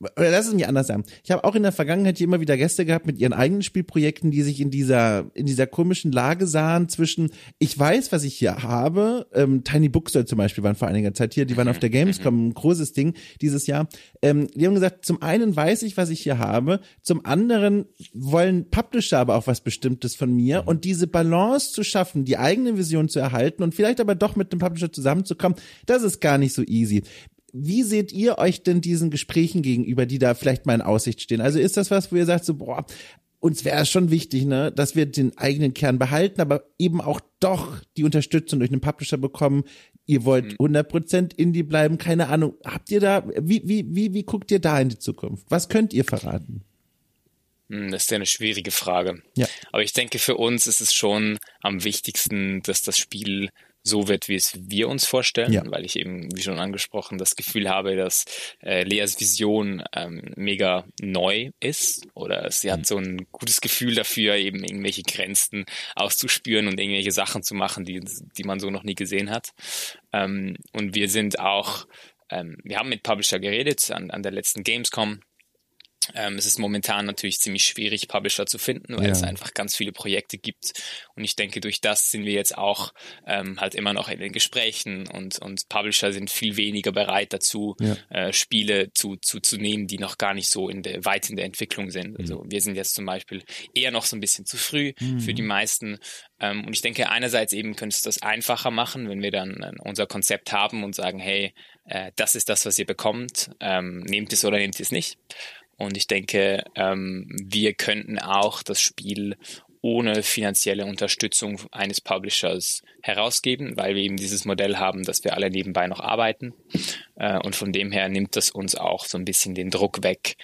oder lass es mich anders sagen. Ich habe auch in der Vergangenheit hier immer wieder Gäste gehabt mit ihren eigenen Spielprojekten, die sich in dieser in dieser komischen Lage sahen zwischen ich weiß, was ich hier habe. Ähm, Tiny Bookstore zum Beispiel waren vor einiger Zeit hier, die waren auf der Gamescom, ein großes Ding dieses Jahr. Ähm, die haben gesagt, zum einen weiß ich, was ich hier habe, zum anderen wollen Publisher aber auch was Bestimmtes von mir und diese Balance zu schaffen, die eigene Vision zu erhalten und vielleicht aber doch mit dem Publisher zusammenzukommen, das ist gar nicht so easy wie seht ihr euch denn diesen Gesprächen gegenüber, die da vielleicht mal in Aussicht stehen? Also ist das was, wo ihr sagt so, boah, uns wäre es schon wichtig, ne, dass wir den eigenen Kern behalten, aber eben auch doch die Unterstützung durch einen Publisher bekommen. Ihr wollt 100% mhm. Indie bleiben, keine Ahnung. Habt ihr da, wie, wie, wie, wie guckt ihr da in die Zukunft? Was könnt ihr verraten? Hm, das ist ja eine schwierige Frage. Ja. Aber ich denke, für uns ist es schon am wichtigsten, dass das Spiel so wird, wie es wir uns vorstellen, ja. weil ich eben, wie schon angesprochen, das Gefühl habe, dass äh, Leas Vision ähm, mega neu ist oder sie hat mhm. so ein gutes Gefühl dafür, eben irgendwelche Grenzen auszuspüren und irgendwelche Sachen zu machen, die, die man so noch nie gesehen hat. Ähm, und wir sind auch, ähm, wir haben mit Publisher geredet an, an der letzten Gamescom ähm, es ist momentan natürlich ziemlich schwierig, Publisher zu finden, weil ja. es einfach ganz viele Projekte gibt. Und ich denke, durch das sind wir jetzt auch ähm, halt immer noch in den Gesprächen und, und Publisher sind viel weniger bereit dazu, ja. äh, Spiele zu, zu, zu nehmen, die noch gar nicht so in der, weit in der Entwicklung sind. Mhm. Also wir sind jetzt zum Beispiel eher noch so ein bisschen zu früh mhm. für die meisten. Ähm, und ich denke, einerseits eben könnte es das einfacher machen, wenn wir dann äh, unser Konzept haben und sagen, hey, äh, das ist das, was ihr bekommt, ähm, nehmt es oder nehmt es nicht. Und ich denke, ähm, wir könnten auch das Spiel ohne finanzielle Unterstützung eines Publishers herausgeben, weil wir eben dieses Modell haben, dass wir alle nebenbei noch arbeiten. Äh, und von dem her nimmt das uns auch so ein bisschen den Druck weg,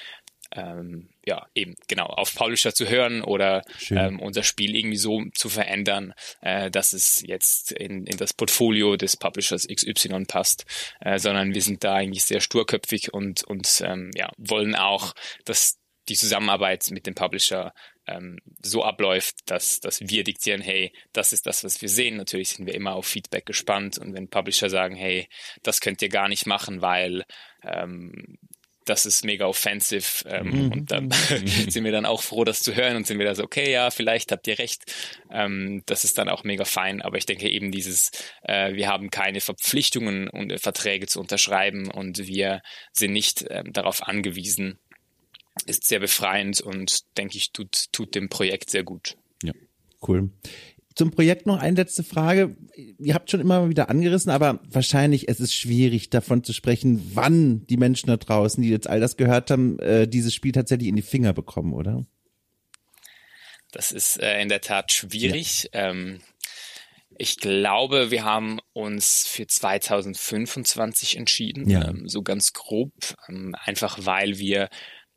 ähm, ja, eben genau auf Publisher zu hören oder ähm, unser Spiel irgendwie so zu verändern, äh, dass es jetzt in, in das Portfolio des Publishers XY passt, äh, sondern wir sind da eigentlich sehr sturköpfig und, und ähm, ja, wollen auch, dass die Zusammenarbeit mit dem Publisher ähm, so abläuft, dass, dass wir diktieren, hey, das ist das, was wir sehen. Natürlich sind wir immer auf Feedback gespannt und wenn Publisher sagen, hey, das könnt ihr gar nicht machen, weil ähm, das ist mega offensive ähm, mhm. und dann sind wir dann auch froh, das zu hören und sind wir da so, okay, ja, vielleicht habt ihr recht. Ähm, das ist dann auch mega fein, aber ich denke eben dieses, äh, wir haben keine Verpflichtungen und äh, Verträge zu unterschreiben und wir sind nicht ähm, darauf angewiesen, ist sehr befreiend und denke ich, tut, tut dem Projekt sehr gut. Ja, cool. Zum Projekt noch eine letzte Frage. Ihr habt schon immer wieder angerissen, aber wahrscheinlich es ist schwierig davon zu sprechen, wann die Menschen da draußen, die jetzt all das gehört haben, äh, dieses Spiel tatsächlich in die Finger bekommen, oder? Das ist äh, in der Tat schwierig. Ja. Ähm, ich glaube, wir haben uns für 2025 entschieden, ja. ähm, so ganz grob, ähm, einfach weil wir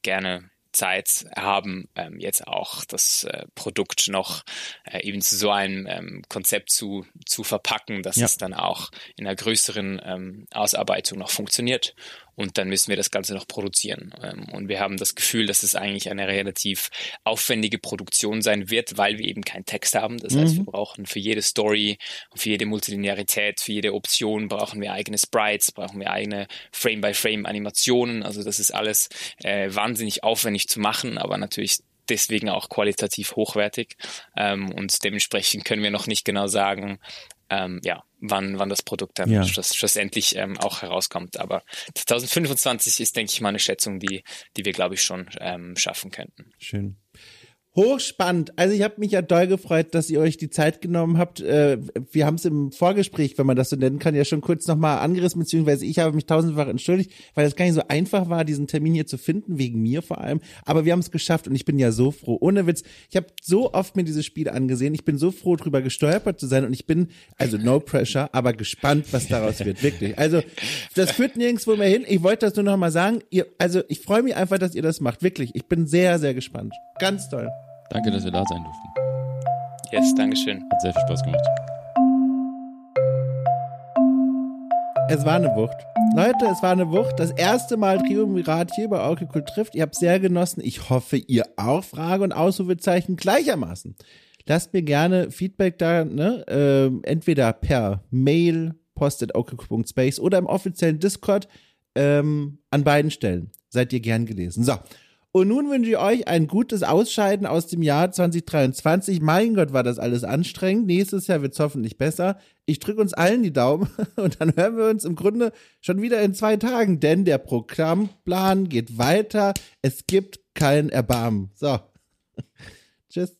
gerne Zeit haben, ähm, jetzt auch das äh, Produkt noch äh, eben zu so einem ähm, Konzept zu, zu verpacken, dass ja. es dann auch in einer größeren ähm, Ausarbeitung noch funktioniert und dann müssen wir das Ganze noch produzieren. Ähm, und wir haben das Gefühl, dass es eigentlich eine relativ aufwendige Produktion sein wird, weil wir eben keinen Text haben. Das mhm. heißt, wir brauchen für jede Story, für jede Multilinearität, für jede Option brauchen wir eigene Sprites, brauchen wir eigene Frame-by-Frame-Animationen. Also das ist alles äh, wahnsinnig aufwendig zu machen, aber natürlich deswegen auch qualitativ hochwertig. Ähm, und dementsprechend können wir noch nicht genau sagen, ähm, ja, wann, wann das Produkt dann ja. schluss, schlussendlich ähm, auch herauskommt. Aber 2025 ist, denke ich mal, eine Schätzung, die, die wir, glaube ich, schon ähm, schaffen könnten. Schön. Hochspannend. Also ich habe mich ja doll gefreut, dass ihr euch die Zeit genommen habt. Äh, wir haben es im Vorgespräch, wenn man das so nennen kann, ja schon kurz nochmal angerissen, beziehungsweise ich habe mich tausendfach entschuldigt, weil es gar nicht so einfach war, diesen Termin hier zu finden, wegen mir vor allem. Aber wir haben es geschafft und ich bin ja so froh. Ohne Witz, ich habe so oft mir dieses Spiel angesehen. Ich bin so froh, drüber gestolpert zu sein und ich bin, also no pressure, aber gespannt, was daraus wird, wirklich. Also das führt nirgendwo mehr hin. Ich wollte das nur nochmal sagen. Ihr, also ich freue mich einfach, dass ihr das macht, wirklich. Ich bin sehr, sehr gespannt. Ganz toll. Danke, dass wir da sein durften. Yes, Dankeschön. Hat sehr viel Spaß gemacht. Es war eine Wucht. Leute, es war eine Wucht. Das erste Mal Triumvirat hier bei Orkikul trifft. Ihr habt sehr genossen. Ich hoffe, ihr auch. Frage und Ausrufezeichen gleichermaßen. Lasst mir gerne Feedback da, ne? Ähm, entweder per Mail, postet.orkikul.space oder im offiziellen Discord ähm, an beiden Stellen. Seid ihr gern gelesen. So. Und nun wünsche ich euch ein gutes Ausscheiden aus dem Jahr 2023. Mein Gott, war das alles anstrengend. Nächstes Jahr wird es hoffentlich besser. Ich drücke uns allen die Daumen und dann hören wir uns im Grunde schon wieder in zwei Tagen, denn der Programmplan geht weiter. Es gibt kein Erbarmen. So. Tschüss.